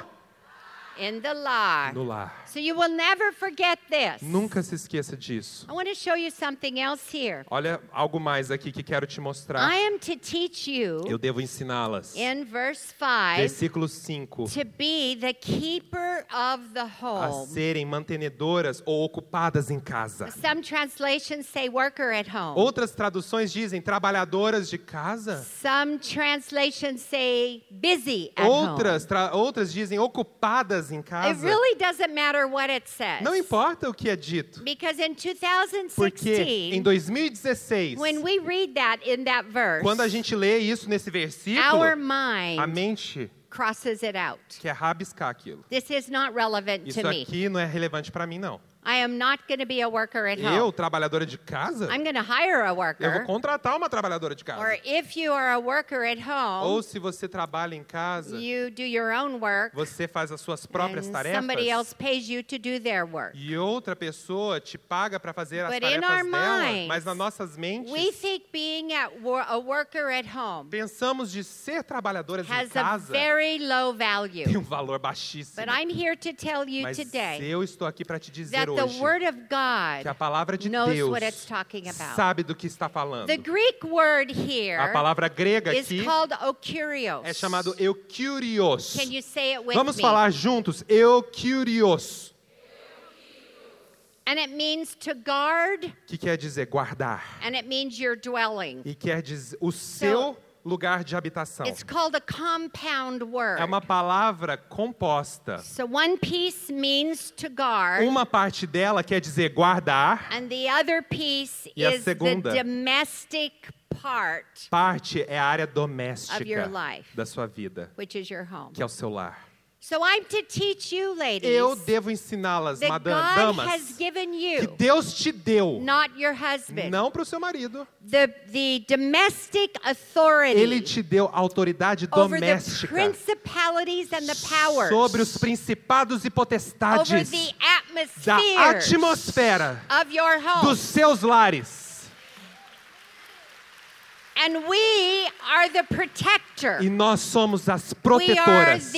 in the lar. no lar. So you will never forget this. Nunca se esqueça disso. I want to show you something else here. Olha algo mais aqui que quero te mostrar. I am to teach you Eu devo ensiná-las. in verse 5 Versículo 5. to be the keeper of the A home. serem mantenedoras ou ocupadas em casa. Some translations say worker at home. Outras traduções dizem trabalhadoras de casa. Some translations say busy at Outras, tra- outras dizem ocupadas em home. It casa. really doesn't matter says. Não importa o que é dito. Because in Porque em 2016, 2016, when we read that in that verse, quando a gente lê isso nesse versículo, our a mind mente crosses it out. quer rabiscar aquilo. This is not relevant Isso to me. aqui não é relevante para mim, não. I am not going to be a worker at Eu, home. trabalhadora de casa, I'm going to hire a eu vou worker. contratar uma trabalhadora de Or casa. if you are a worker at Ou home, se você trabalha em casa, you do your own work, você faz as suas próprias and tarefas. somebody else pays you to do their work. E outra pessoa te paga para fazer as But in tarefas our dela, minds, mas nas nossas mentes We think being at wor- a worker at home pensamos de ser trabalhadoras em has a casa very low tem value. um valor baixíssimo. But I'm here to tell you Mas today eu estou aqui para te dizer that the hoje Word of que a God palavra de knows Deus what it's talking about. sabe do que está falando. The Greek word A here palavra grega is aqui é chamado eukurios. Can you say it with Vamos falar juntos, eukurios, And it means to guard, que quer dizer guardar and it means your dwelling. e quer dizer o seu lugar de habitação. It's called a compound word. É uma palavra composta. So one piece means to guard, Uma parte dela quer dizer guardar, and the other piece E a is the segunda? domestic part, parte é a área Of doméstica your life. da sua vida, which is your home. que é o seu lar. So I'm to teach you, ladies, Eu devo ensiná-las, damas, has given que you, Deus te deu, not your husband, não para o seu marido. the, the domestic authority Ele te deu autoridade over the doméstica principalities and the powers, sobre os principados e over potestades the da atmosfera of your home. dos seus lares. And we are the protector. E nós somos as We are protetoras.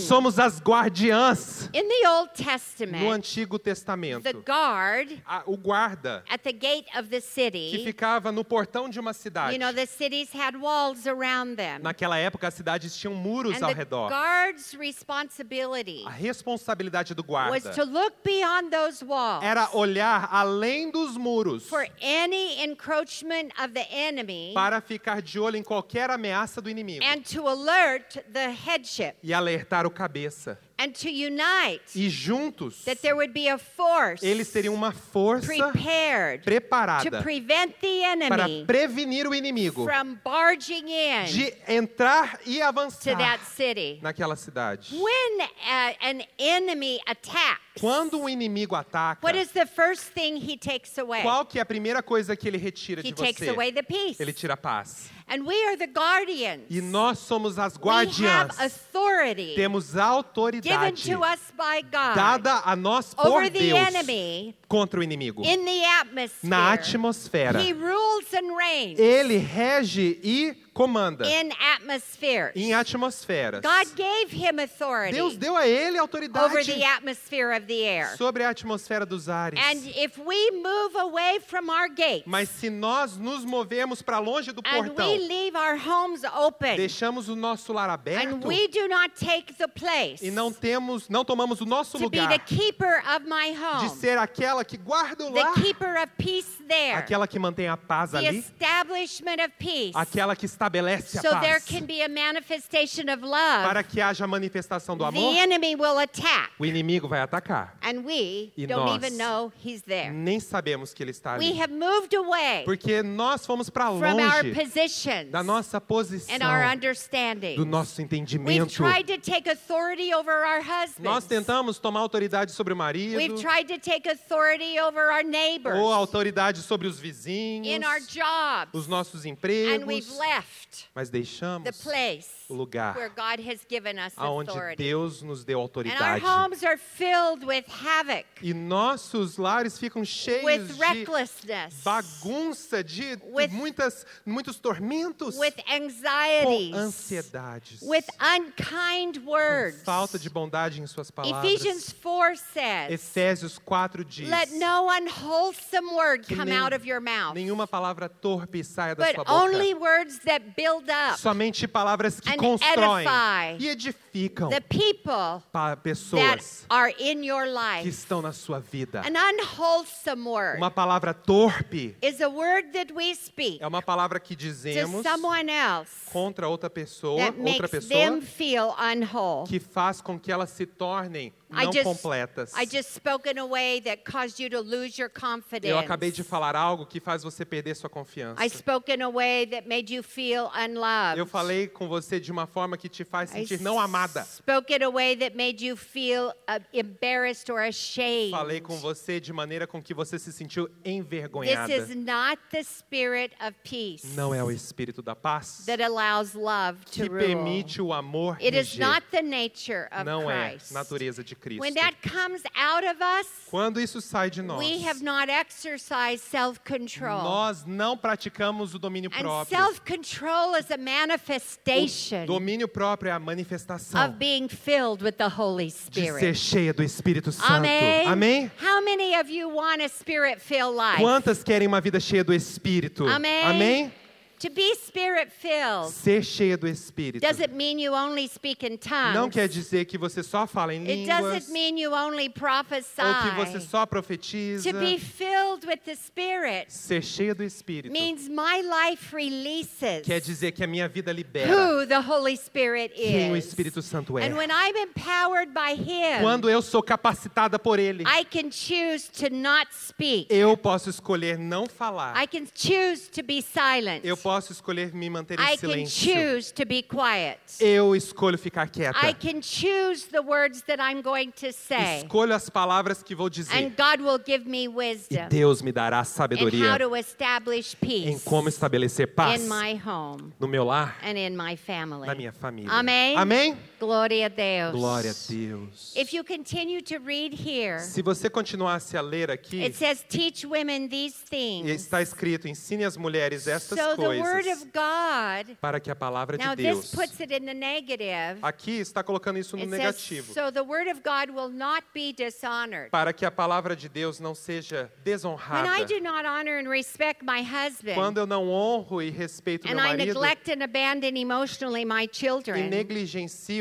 Somos as guardiãs In the Old no Testament, Antigo the Testamento. guard A- O guarda at the gate of the que city, ficava no portão de uma cidade. you know, the cities had walls around them. Naquela época, as cidades tinham muros And ao the redor. guard's responsibility A responsabilidade do was guarda to look beyond those walls era olhar além dos muros for any encroachment of the enemy para ficar de olho em qualquer ameaça do inimigo and to alert the headship e alertar o cabeça. And to unite E juntos, that there would be a force eles teriam uma força prepared to preparada prevent the para enemy prevenir o inimigo from barging in de entrar e to avançar that city. naquela cidade. When uh, an enemy attacks, Quando um inimigo ataca, what is the first thing he takes away? qual que é a primeira coisa que ele retira He de takes você? away the peace. Ele tira a paz. And we are the guardians. E nós somos as guardiãs. we have authority Temos given autoridade to us by God dada a nós por over the enemy contra o inimigo. in the atmosphere. Na atmosfera. He rules and reigns Ele rege e comanda in atmospheres. em atmosferas. God gave him authority Deus deu a ele autoridade the atmosphere of the air. sobre a atmosfera dos ares. And if we move away from our gates Mas se nós nos movemos para longe do and portão, we leave our homes open deixamos o nosso lar aberto we do not take the place e não temos, não tomamos o nosso to be the lugar keeper of my de home, ser aquela que guarda o lar, the keeper of peace there, aquela que mantém a paz the ali, establishment of peace, aquela que estabelece a so there paz, can be a manifestation of love. para que haja manifestação do The amor, enemy will attack, o inimigo vai atacar. and we E don't nós even know he's there. Nem sabemos que ele está We ali. have moved away Porque nós fomos para from our longe positions da nossa posição, and our understanding. do nosso We've entendimento. tried to take authority over our husbands. Nós tentamos tomar autoridade sobre o We've marido, tried to take authority over our neighbors ou autoridade sobre os in vizinhos, our jobs. os nossos And empregos, we've left mas the deixamos place o lugar where God has given us aonde authority. Deus nos deu And our autoridade. homes are filled with havoc, E nossos lares ficam cheios with de recklessness, bagunça, de With- muitas, muitos tormentos, with com anxieties, ansiedades, with unkind words. falta de bondade em suas palavras. Ephesians 4 says, Efésios 4 diz: Let no unwholesome word que come nem- out of your mouth, nenhuma palavra torpe saia da but sua boca. only words that build up Somente palavras que constroem edify e edificam the people pa- that pessoas are in your que life. estão na sua vida. An unwholesome word Uma palavra torpe is a word that we speak é uma palavra que to dizemos someone else contra outra pessoa, that outra makes them pessoa feel unwhole. que faz com que elas se tornem não just- completas. I just spoke in a way that caused you to lose your confidence. Eu acabei de falar algo que faz você perder sua confiança. I spoke in a way that made you feel unloved. Eu falei com você de uma forma que te faz I sentir não amada. spoke in a way that made you feel embarrassed or ashamed. Falei com você de maneira com que você se sentiu This envergonhada. is not the spirit of peace Não é o espírito da paz that allows love to que permite o amor It is not the nature of Não é Christ. natureza de Cristo. When that comes out of us, Quando isso sai de nós, we have not exercised self-control. nós não praticamos o domínio And próprio. self-control is a manifestation O domínio próprio é a manifestação of being filled with the Holy de ser Spirit. cheia do Espírito Santo. Amém. Amém? How many of you want a spirit-filled life? Quantas querem uma vida cheia do Espírito? Amém. Amém? To be spirit-filled Ser cheia do Espírito. doesn't mean you only speak in tongues. Não quer dizer que você só fala em It línguas doesn't mean you only prophesy. ou que você só profetiza. To be filled with the Spirit Ser cheia do Espírito means my life releases quer dizer que a minha vida libera who the Holy Spirit quem o is. Espírito Santo é. And when I'm empowered by Him, Quando eu sou capacitada por Ele, I can choose to not speak. eu posso escolher não falar. I can choose to be silent. Eu posso escolher me manter em I can silêncio. choose to be quiet. Eu escolho ficar quieta. I can choose the words that I'm going to say. Escolho as palavras que vou dizer. And God will give me E wisdom Deus me dará in how sabedoria to establish peace em como estabelecer paz in my home no meu lar, and in my family. na minha família. Amém? Amém? Glória a Deus. Glória a Deus. If you continue to read here, Se você continuasse a ler aqui, it says, teach women these things. está escrito: ensine as mulheres estas So the word coisas of God, para que a palavra now de this Deus. puts it in the negative. Aqui está colocando isso no It says, negativo. so the word of God will not be dishonored. Para que a palavra de Deus não seja When desonrada. I do not honor and respect my husband, Quando eu não honro e respeito and meu I marido neglect and abandon emotionally my e children,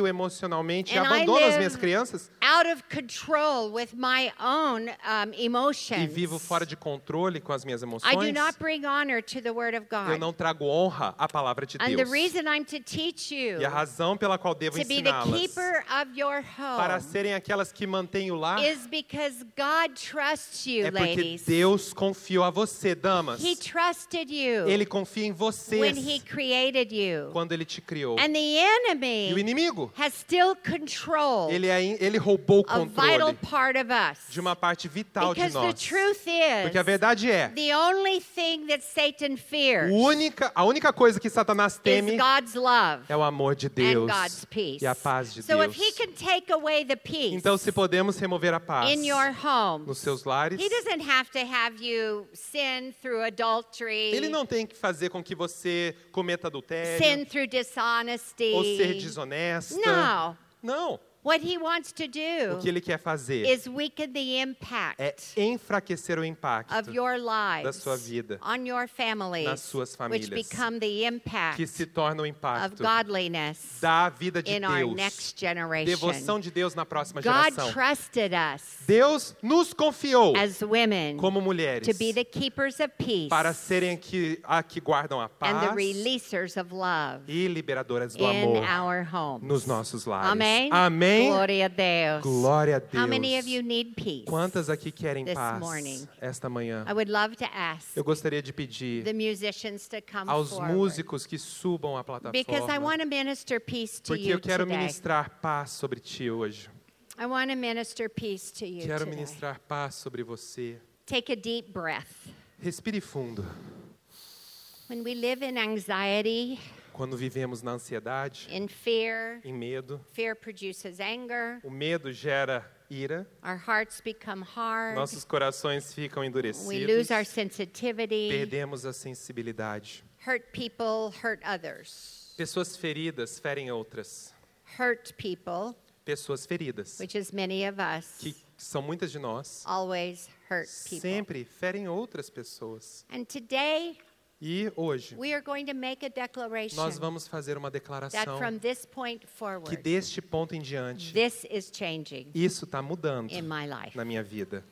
emocionalmente e abandono as minhas crianças out of control with my own um, e emotions, vivo fora de controle com as minhas I do emoções, not bring honor to the word of eu God. não trago honra à palavra de And the Deus. reason I'm to teach you E a razão pela qual devo to be the ensiná-las keeper of your para serem aquelas que mantêm o lar is because God trusts you, é porque ladies. Deus confiou a você, damas. He trusted you Ele confia em vocês when He created you. quando Ele te criou. And the E o enemy inimigo, ele, é, ele roubou o a vital controle part of us. de uma parte vital de Because the nós. truth Porque a is, verdade é, the only thing that Satan fears a única, a única coisa que Satanás teme is God's love é o amor de and Deus God's peace. e a paz de So Deus. if he can take away the peace Então, se podemos remover a paz in your home, nos seus lares, he doesn't have to have you sin through adultery, ele não tem que fazer com que você cometa adultério sin through dishonesty. ou ser desonesta. No. Não. What he wants to O do que ele quer fazer is weaken the impact é enfraquecer o impacto of your lives sua vida on your families, nas suas which famílias, become the impact que se torna o of impacto godliness da vida de in our Deus. next generation. Devoção de Deus na próxima God geração. trusted us Deus nos confiou as women como mulheres to be the keepers of peace para serem aqui, a que guardam a and the paz releasers of love e liberadoras do in amor our homes. nos nossos lares. Amém? Amém. Glória a Deus. Glória a Deus. How many of you need peace? Quantas aqui querem this paz morning? esta manhã? I would love to ask Eu gostaria de pedir the musicians to come aos forward. músicos que subam a Because I plataforma, want to minister peace to porque you eu quero today. ministrar paz sobre ti hoje. I want to minister peace to you Quero today. ministrar paz sobre você. Take a deep breath. Respire fundo. When we live in anxiety, Quando vivemos na ansiedade, in fear, em medo, fear produces anger. o medo gera ira, Our hearts become hard. nossos corações ficam We endurecidos, lose our sensitivity. perdemos a sensibilidade. Hurt people hurt others. Pessoas feridas ferem outras. Hurt people, Pessoas feridas, which is many of us, que são muitas de nós, always hurt people. sempre ferem outras pessoas. And today, E hoje, we are going to make a declaration nós vamos fazer uma that declaração from this point que forward, deste ponto em diante, this is changing isso está mudando in my life. na minha vida.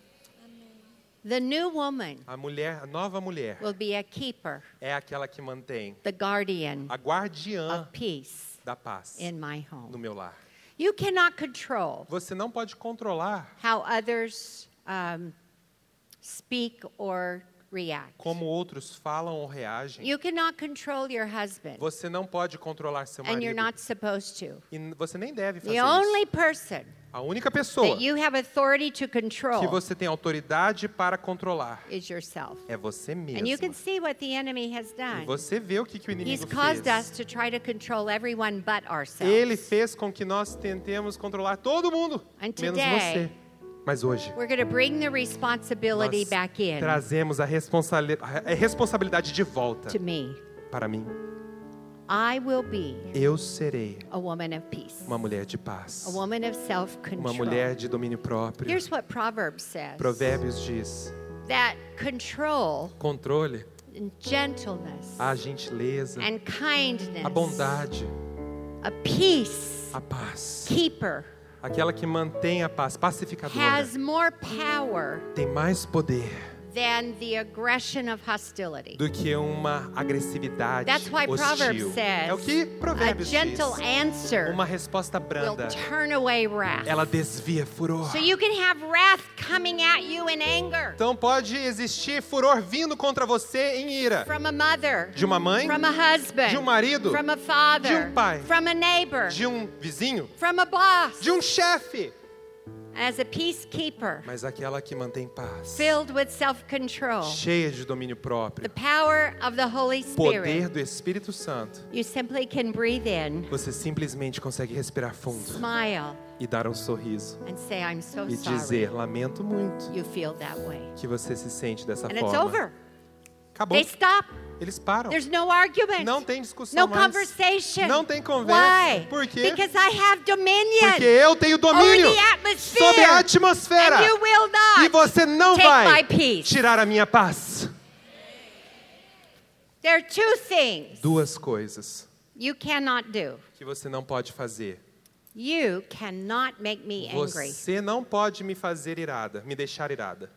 The new woman A mulher, a nova mulher, will be a keeper, é aquela que mantém the guardian a guardiã of peace da paz in my no home. meu lar. You cannot control Você não pode controlar how others um, speak or react. como outros falam ou reagem. You cannot control your husband, Você não pode controlar seu and you're marido. not supposed to. E você nem deve fazer The isso. only person A única pessoa that you have authority to que control você tem autoridade para controlar is yourself. é você And you can mesmo. see what the enemy has E done. você vê o que, que o He's inimigo caused us fez. to try to control everyone but Ele ourselves. fez com que nós tentemos controlar todo mundo, And menos today, você. Mas hoje, We're going to bring the responsibility nós back in trazemos a, responsali- a responsabilidade de volta to me. para mim. I will be Eu serei a woman of peace, uma mulher de paz, a woman of uma self-control. mulher de domínio próprio. Here's what Proverbs says. Provérbios diz: that control controle, and gentleness a gentileza, and kindness, a bondade, a peace a paz. keeper Aquela que mantém a paz, pacificadora, tem mais poder than the aggression of hostility. do que uma agressividade That's why hostil. Proverbs says é o que a Provérbios gentle diz. answer Uma resposta will branda, turn away wrath. ela desvia furor. So you can have wrath coming at you in anger Então pode existir furor vindo contra você em ira. from a mother, De uma mãe, from a husband, de um marido, from a father, de um pai, from a neighbor, de um vizinho, from a boss. de um chefe. As a peacekeeper, Mas aquela que mantém paz, filled with self-control, cheia de domínio the próprio, power of the Holy poder Spirit, do Espírito Santo, you simply can breathe in, você simplesmente consegue respirar fundo smile, e dar um sorriso and say, "I'm so e sorry." dizer: Lamento muito You feel that way, que você se sente dessa and it's forma. over. Acabou. They stop. Eles param. There's no argument. Não tem discussão no mais. conversation. Não tem conversa. Why? Por quê? Because I have dominion Porque eu tenho domínio sobre a atmosfera. And you will not E você não take vai my peace. tirar a minha paz. There are two things Duas coisas you cannot do. que você não pode fazer. You cannot make me angry. Você não pode me fazer irada, me deixar irada.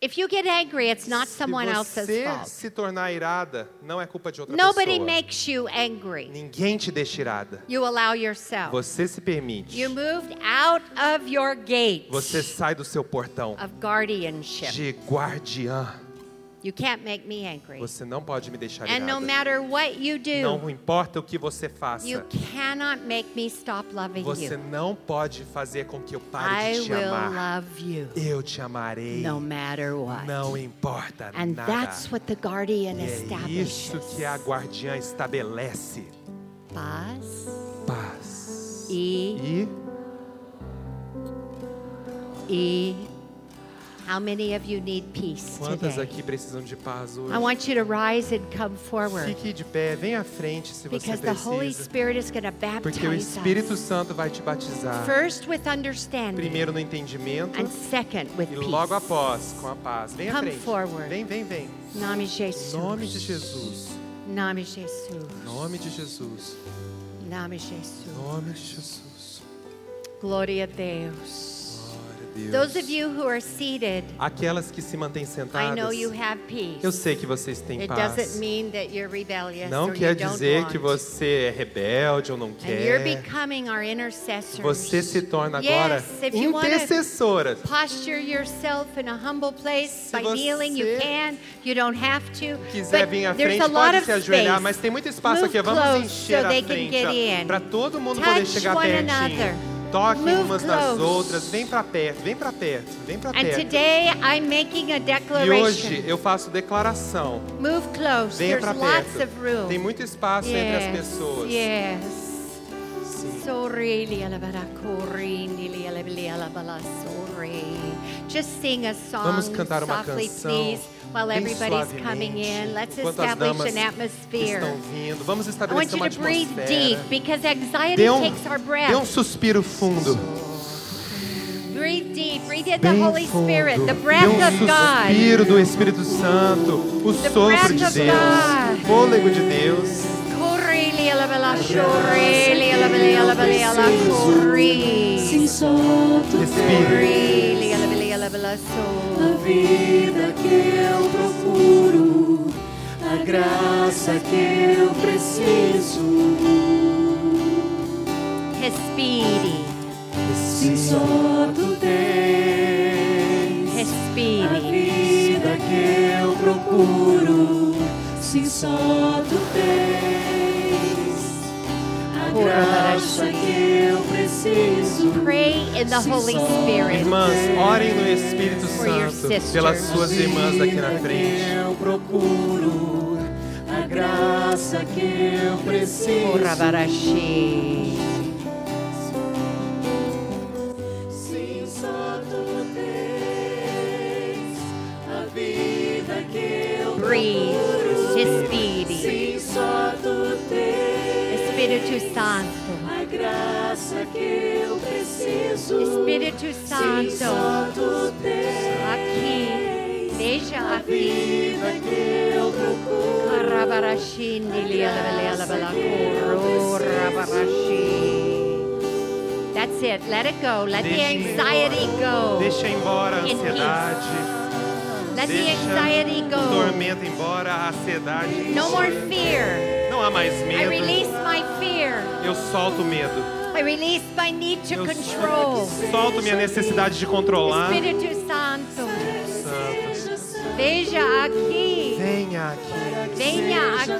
If you get angry, it's not someone Se else's você fault. se tornar irada, não é culpa de outra Nobody pessoa. makes you angry. Ninguém te deixa irada. You allow yourself. Você se permite. You moved out of your gate Você sai do seu portão of guardianship. de guardiã. You can't make me angry. Você não pode me deixar And no matter what you do, Não importa o que você faça. you cannot make me stop loving Você you. não pode fazer com que eu pare I de te will amar. love you Eu te amarei. no matter what. Não importa And nada. that's what the guardian E é establishes. isso que a guardiã estabelece. Paz Paz. e E e how many of you need peace quantas today? aqui precisam de paz hoje? I want you to rise and come forward Fique de pé, venha à frente se você because the Holy precisa. Spirit is going to Porque o baptize Espírito us. Santo vai te batizar. First with understanding Primeiro no entendimento and second with e logo peace. após com a paz. Venha à Come frente. forward. Vem, vem, vem. Nome Jesus. Em nome de Jesus. Nome Jesus. Em nome de Jesus. Nome Jesus. Em nome de Jesus. Glória a Deus. Those of you who are seated, Aquelas que se mantêm I sentadas. know you have peace. Eu sei que vocês têm It paz. doesn't mean that you're rebellious Não quer dizer want. que você é rebelde ou não quer. becoming our intercessors. Você se torna agora intercessora. posture yourself in a humble place Se by kneeling, you você can. You don't have to. quiser vir à there's frente, a lot pode of se ajoelhar, mas tem muito espaço aqui. Vamos encher so a they can frente, get in. para todo mundo Touch poder chegar one pertinho. Toquem Move umas nas close. outras. Vem para perto, vem para perto, vem para And perto. today I'm making a E declaration. hoje eu faço declaração. Move close. There's para lots perto. of room. Tem muito espaço entre as pessoas. Yes. Just sing a song Vamos cantar uma softly, canção please, while everybody's coming in. Let's establish an atmosphere. Vindo. Vamos I want estabelecer you uma to breathe deep because anxiety um, takes our dê um breath. suspiro fundo. Breathe deep. Breathe in the Holy. Spirit, the breath um of God. suspiro do Espírito Santo, o The sopro breath de Deus, o fôlego de Deus. A vida que eu procuro, a graça que eu preciso. Respire. Se só tu tens a Respire. vida que eu procuro, se só tu tens Irmãs, orem no Espírito For your Santo sisters. pelas suas irmãs aqui na frente. que eu procuro, a graça que eu preciso. Sim, só tu tens a vida que eu Breathe. Respire. Sim, só tu tens Espírito Santo. a graça que eu preciso. Espírito Santo. Aqui. Veja a aqui. vida que eu procuro. That's it. Let it go. Let the Deixe- anxiety go. Deixa embora a ansiedade. Let the Deixa anxiety o go. tormento embora, a ansiedade. No more fear. Não há mais I medo. release my fear. Eu solto o medo. I release my need to Eu control. solto minha necessidade de controlar. Espírito Santo. Santo, Veja aqui. venha aqui. Venha aqui.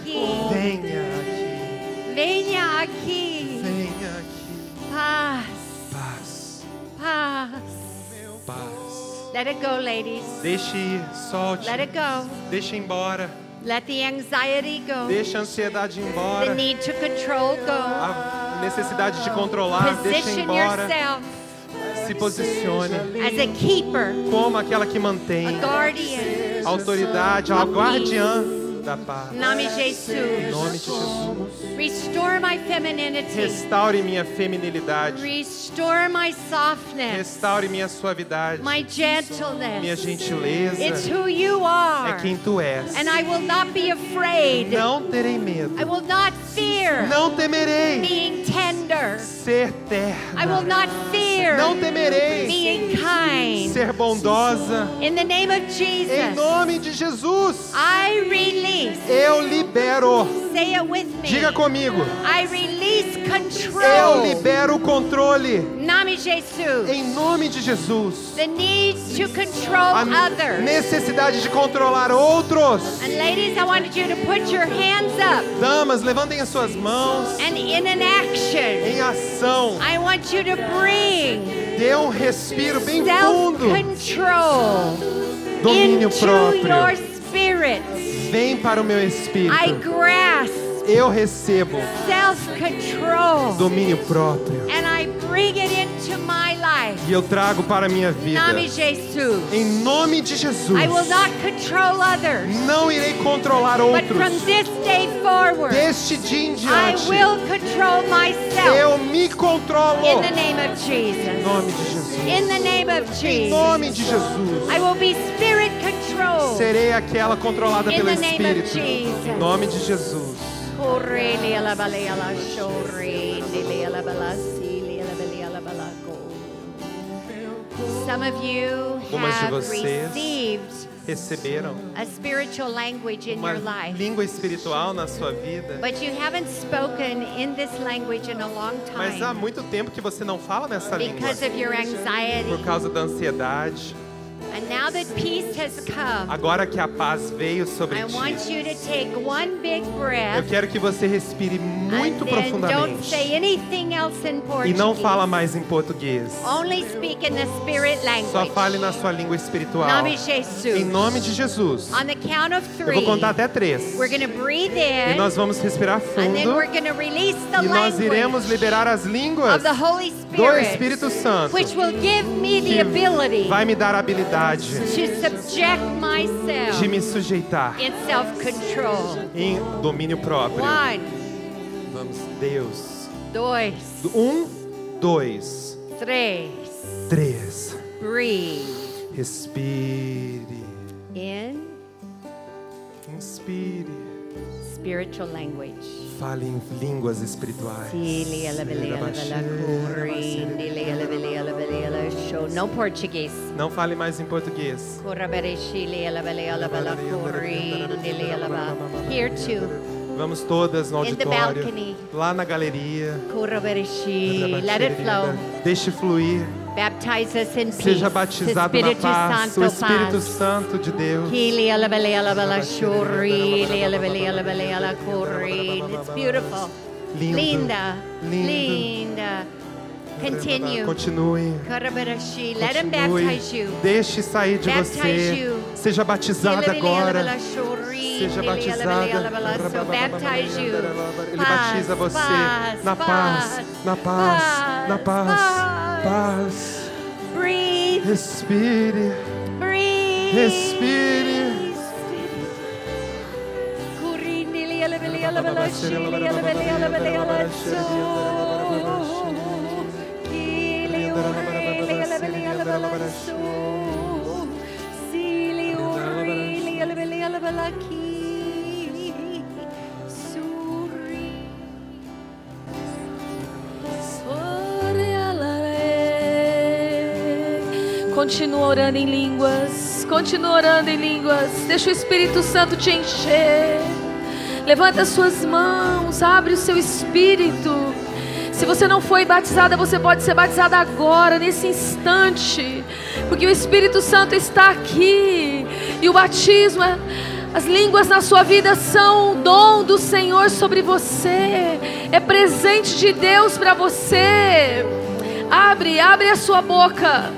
Venha aqui. Venha aqui. Venha aqui. Paz. Paz. Paz. Paz. Let it go, ladies. Deixe ir, solte. Let it go. Deixe embora. Let the anxiety go. Deixe a ansiedade ir The embora. need to control go. A necessidade de controlar, Position embora. yourself Se posicione as a keeper, como aquela que a mantém guardian. autoridade, a guardiã da paz. Em nome de Em Jesus. nome de Jesus. Restore my femininity. Restaure minha feminilidade. Restore my softness. Restaure minha suavidade. My Minha gentleness. gentileza. It's who you are. É quem tu és. And I will not be afraid. Não terei medo. I will not fear Não temerei being tender. ser I will terna. not fear Não temerei being kind. ser bondosa. In the name of Em Jesus, nome de Jesus, I release. Eu libero. Say it with me. Diga comigo. I release Eu control. libero o controle. Em nome de Jesus. Em nome de Jesus. The need to control A others. necessidade de controlar outros. And ladies, I wanted you to put your hands up Damas, levantem as suas mãos and in an action, em ação. I want you to bring Dê um respiro bem fundo. Domínio into your próprio. spirit. Vem para o meu I espírito. grasp Eu recebo self-control domínio próprio. and I bring it into my life. E eu trago para a minha Em vida. Em nome de Jesus. I will not control others, Não irei controlar but from outros. this day forward, Deste dia em I diante, will control myself eu me controlo. in the name of Em Jesus. nome de Jesus. In the name of Em Jesus. nome de Jesus. I will be spirit controlled. Serei aquela controlada pelo Espírito. Em nome de Jesus. Algumas de have vocês received Receberam a spiritual language in uma your life, língua espiritual na sua vida. but you haven't spoken in this language in a long Mas há time muito tempo que você não fala nessa língua. because of your anxiety. Por causa da ansiedade. And now that peace has come, Agora que a paz veio sobre I ti. want you to take one big Eu breath quero que você respire muito profundamente. E não fala mais em português. Only speak in the spirit language. Só fale na sua língua espiritual. Em nome de Jesus. On the count of Eu vou contar até três. E nós vamos respirar and then fundo. we're going to release the E nós iremos liberar as línguas do Espírito Santo. Que vai me dar a habilidade de me sujeitar em domínio próprio. One, Vamos, Deus. dois, Um, dois, três. três. Breathe Respire. in Inspire. Spiritual language. Fale em línguas espirituais. No Portuguese. Não fale mais em português. Here too. Vamos todas no auditório, lá na galeria. Let it flow. Deixe fluir. Baptize us in peace. Seja batizado na paz, Santo, o Espírito paz. Santo de Deus. It's beautiful. Lindo, Linda. lindo. Linda. Continue. Continue. Kurabarashi. Let him Continue. baptize you. Deixe sair de você. Seja batizada agora. Seja batizada. So baptize you. Ele batiza você paz, na paz, na paz, na paz, paz. Breathe. Respire, Breathe. respire. Kurinili Continua orando em línguas. Continua orando em línguas. Deixa o Espírito Santo te encher. Levanta as suas mãos. Abre o seu espírito. Se você não foi batizada, você pode ser batizada agora, nesse instante. Porque o Espírito Santo está aqui. E o batismo, é- as línguas na sua vida são o dom do Senhor sobre você. É presente de Deus para você. Abre, abre a sua boca.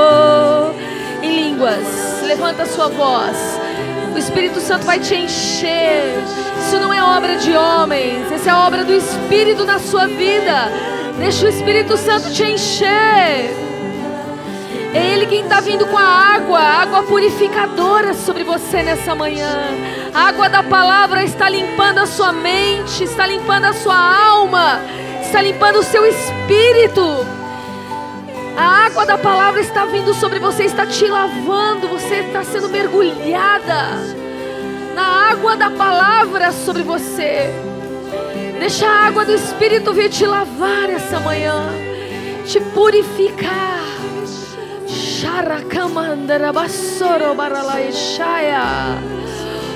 levanta a sua voz. O Espírito Santo vai te encher. Isso não é obra de homens, essa é obra do Espírito na sua vida. Deixa o Espírito Santo te encher. É Ele quem está vindo com a água, água purificadora sobre você nessa manhã. A água da palavra está limpando a sua mente, está limpando a sua alma, está limpando o seu espírito. A água da palavra está vindo sobre você, está te lavando, você está sendo mergulhada na água da palavra sobre você. Deixa a água do Espírito vir te lavar essa manhã, te purificar. Sharakamandara basoro barala shaya.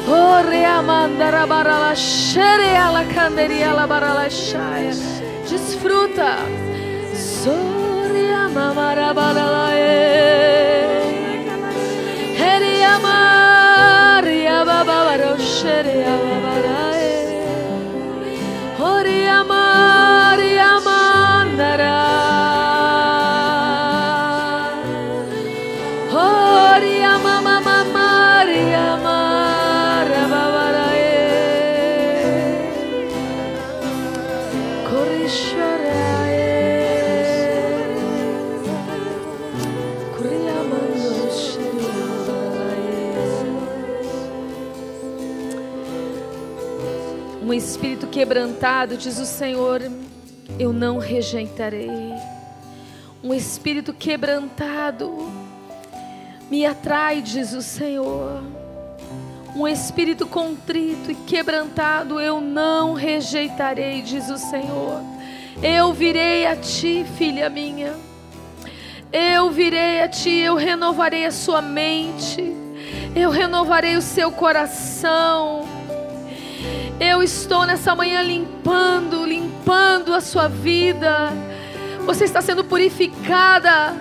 Ore amandara barala shere ala canderi ala barala shaya. Desfruta. Sore Mama Rabalalae. Quebrantado, diz o Senhor, eu não rejeitarei. Um espírito quebrantado, me atrai, diz o Senhor. Um espírito contrito e quebrantado eu não rejeitarei, diz o Senhor. Eu virei a ti, filha minha. Eu virei a ti, eu renovarei a sua mente. Eu renovarei o seu coração. Eu estou nessa manhã limpando, limpando a sua vida. Você está sendo purificada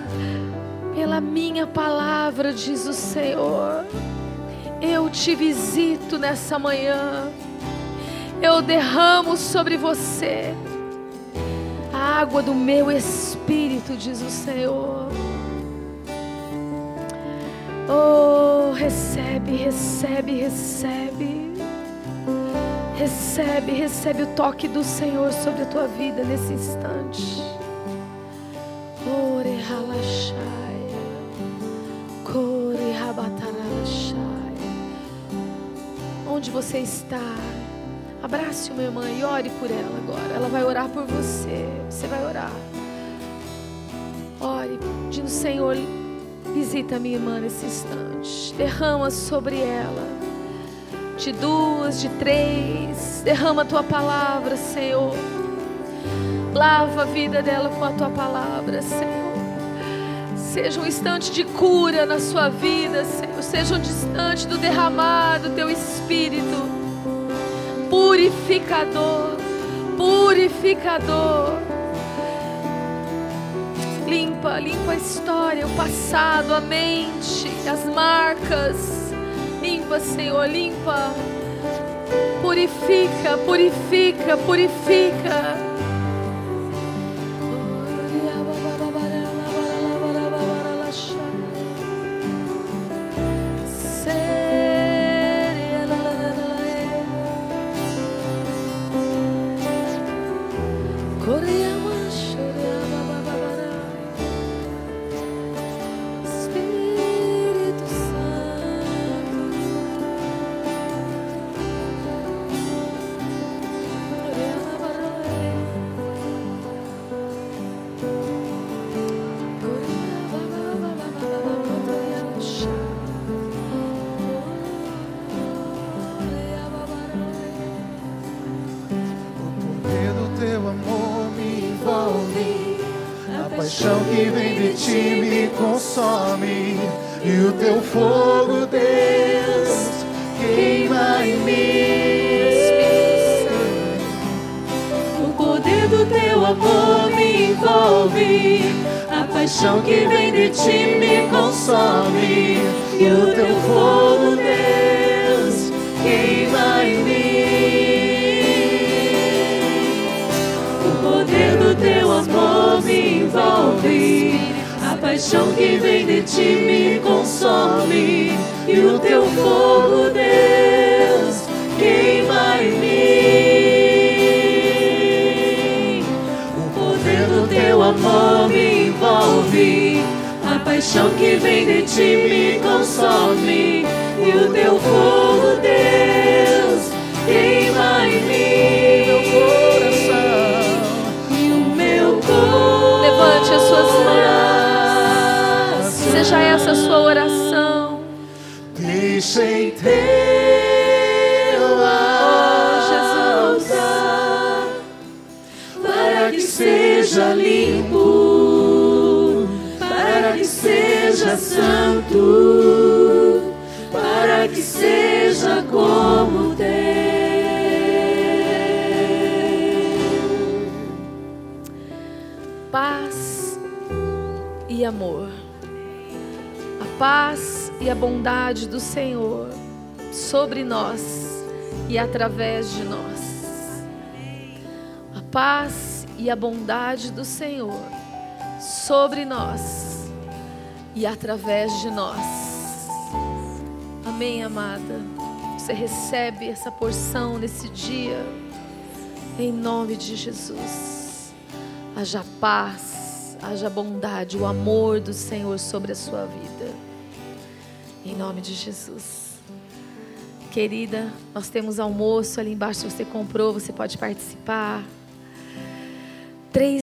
pela minha palavra, diz o Senhor. Eu te visito nessa manhã. Eu derramo sobre você a água do meu espírito, diz o Senhor. Oh, recebe, recebe, recebe. Recebe, recebe o toque do Senhor sobre a tua vida nesse instante. Ore. Kore rabatarashaya. Onde você está? Abrace uma irmã e ore por ela agora. Ela vai orar por você. Você vai orar. Ore, pedindo, Senhor, visita a minha irmã nesse instante. Derrama sobre ela. De duas, de três. Derrama a tua palavra, Senhor. Lava a vida dela com a tua palavra, Senhor. Seja um instante de cura na sua vida, Senhor. Seja um instante do derramar do teu espírito. Purificador, purificador. Limpa, limpa a história, o passado, a mente, as marcas. Limpa, Senhor, limpa. Purifica, purifica, purifica. A paixão que vem de ti me consome. E o teu fogo, Deus, queima em mim. O poder do teu amor me envolve. A paixão que vem de ti me consome. E o teu fogo, Deus, amor me envolve. A paixão que vem de ti me consome. E o teu fogo, Deus, queima em mim. Meu coração. E o meu coração. Levante as suas mãos. Seja essa a sua oração. Deixa em teu amor. A paz e a bondade do Senhor sobre nós e através de nós. A paz e a bondade do Senhor sobre nós e através de nós. Amém, amada. Você recebe essa porção nesse dia, em nome de Jesus. Haja paz, haja bondade, o amor do Senhor sobre a sua vida. Em nome de Jesus. Querida, nós temos almoço ali embaixo. Se você comprou, você pode participar. Três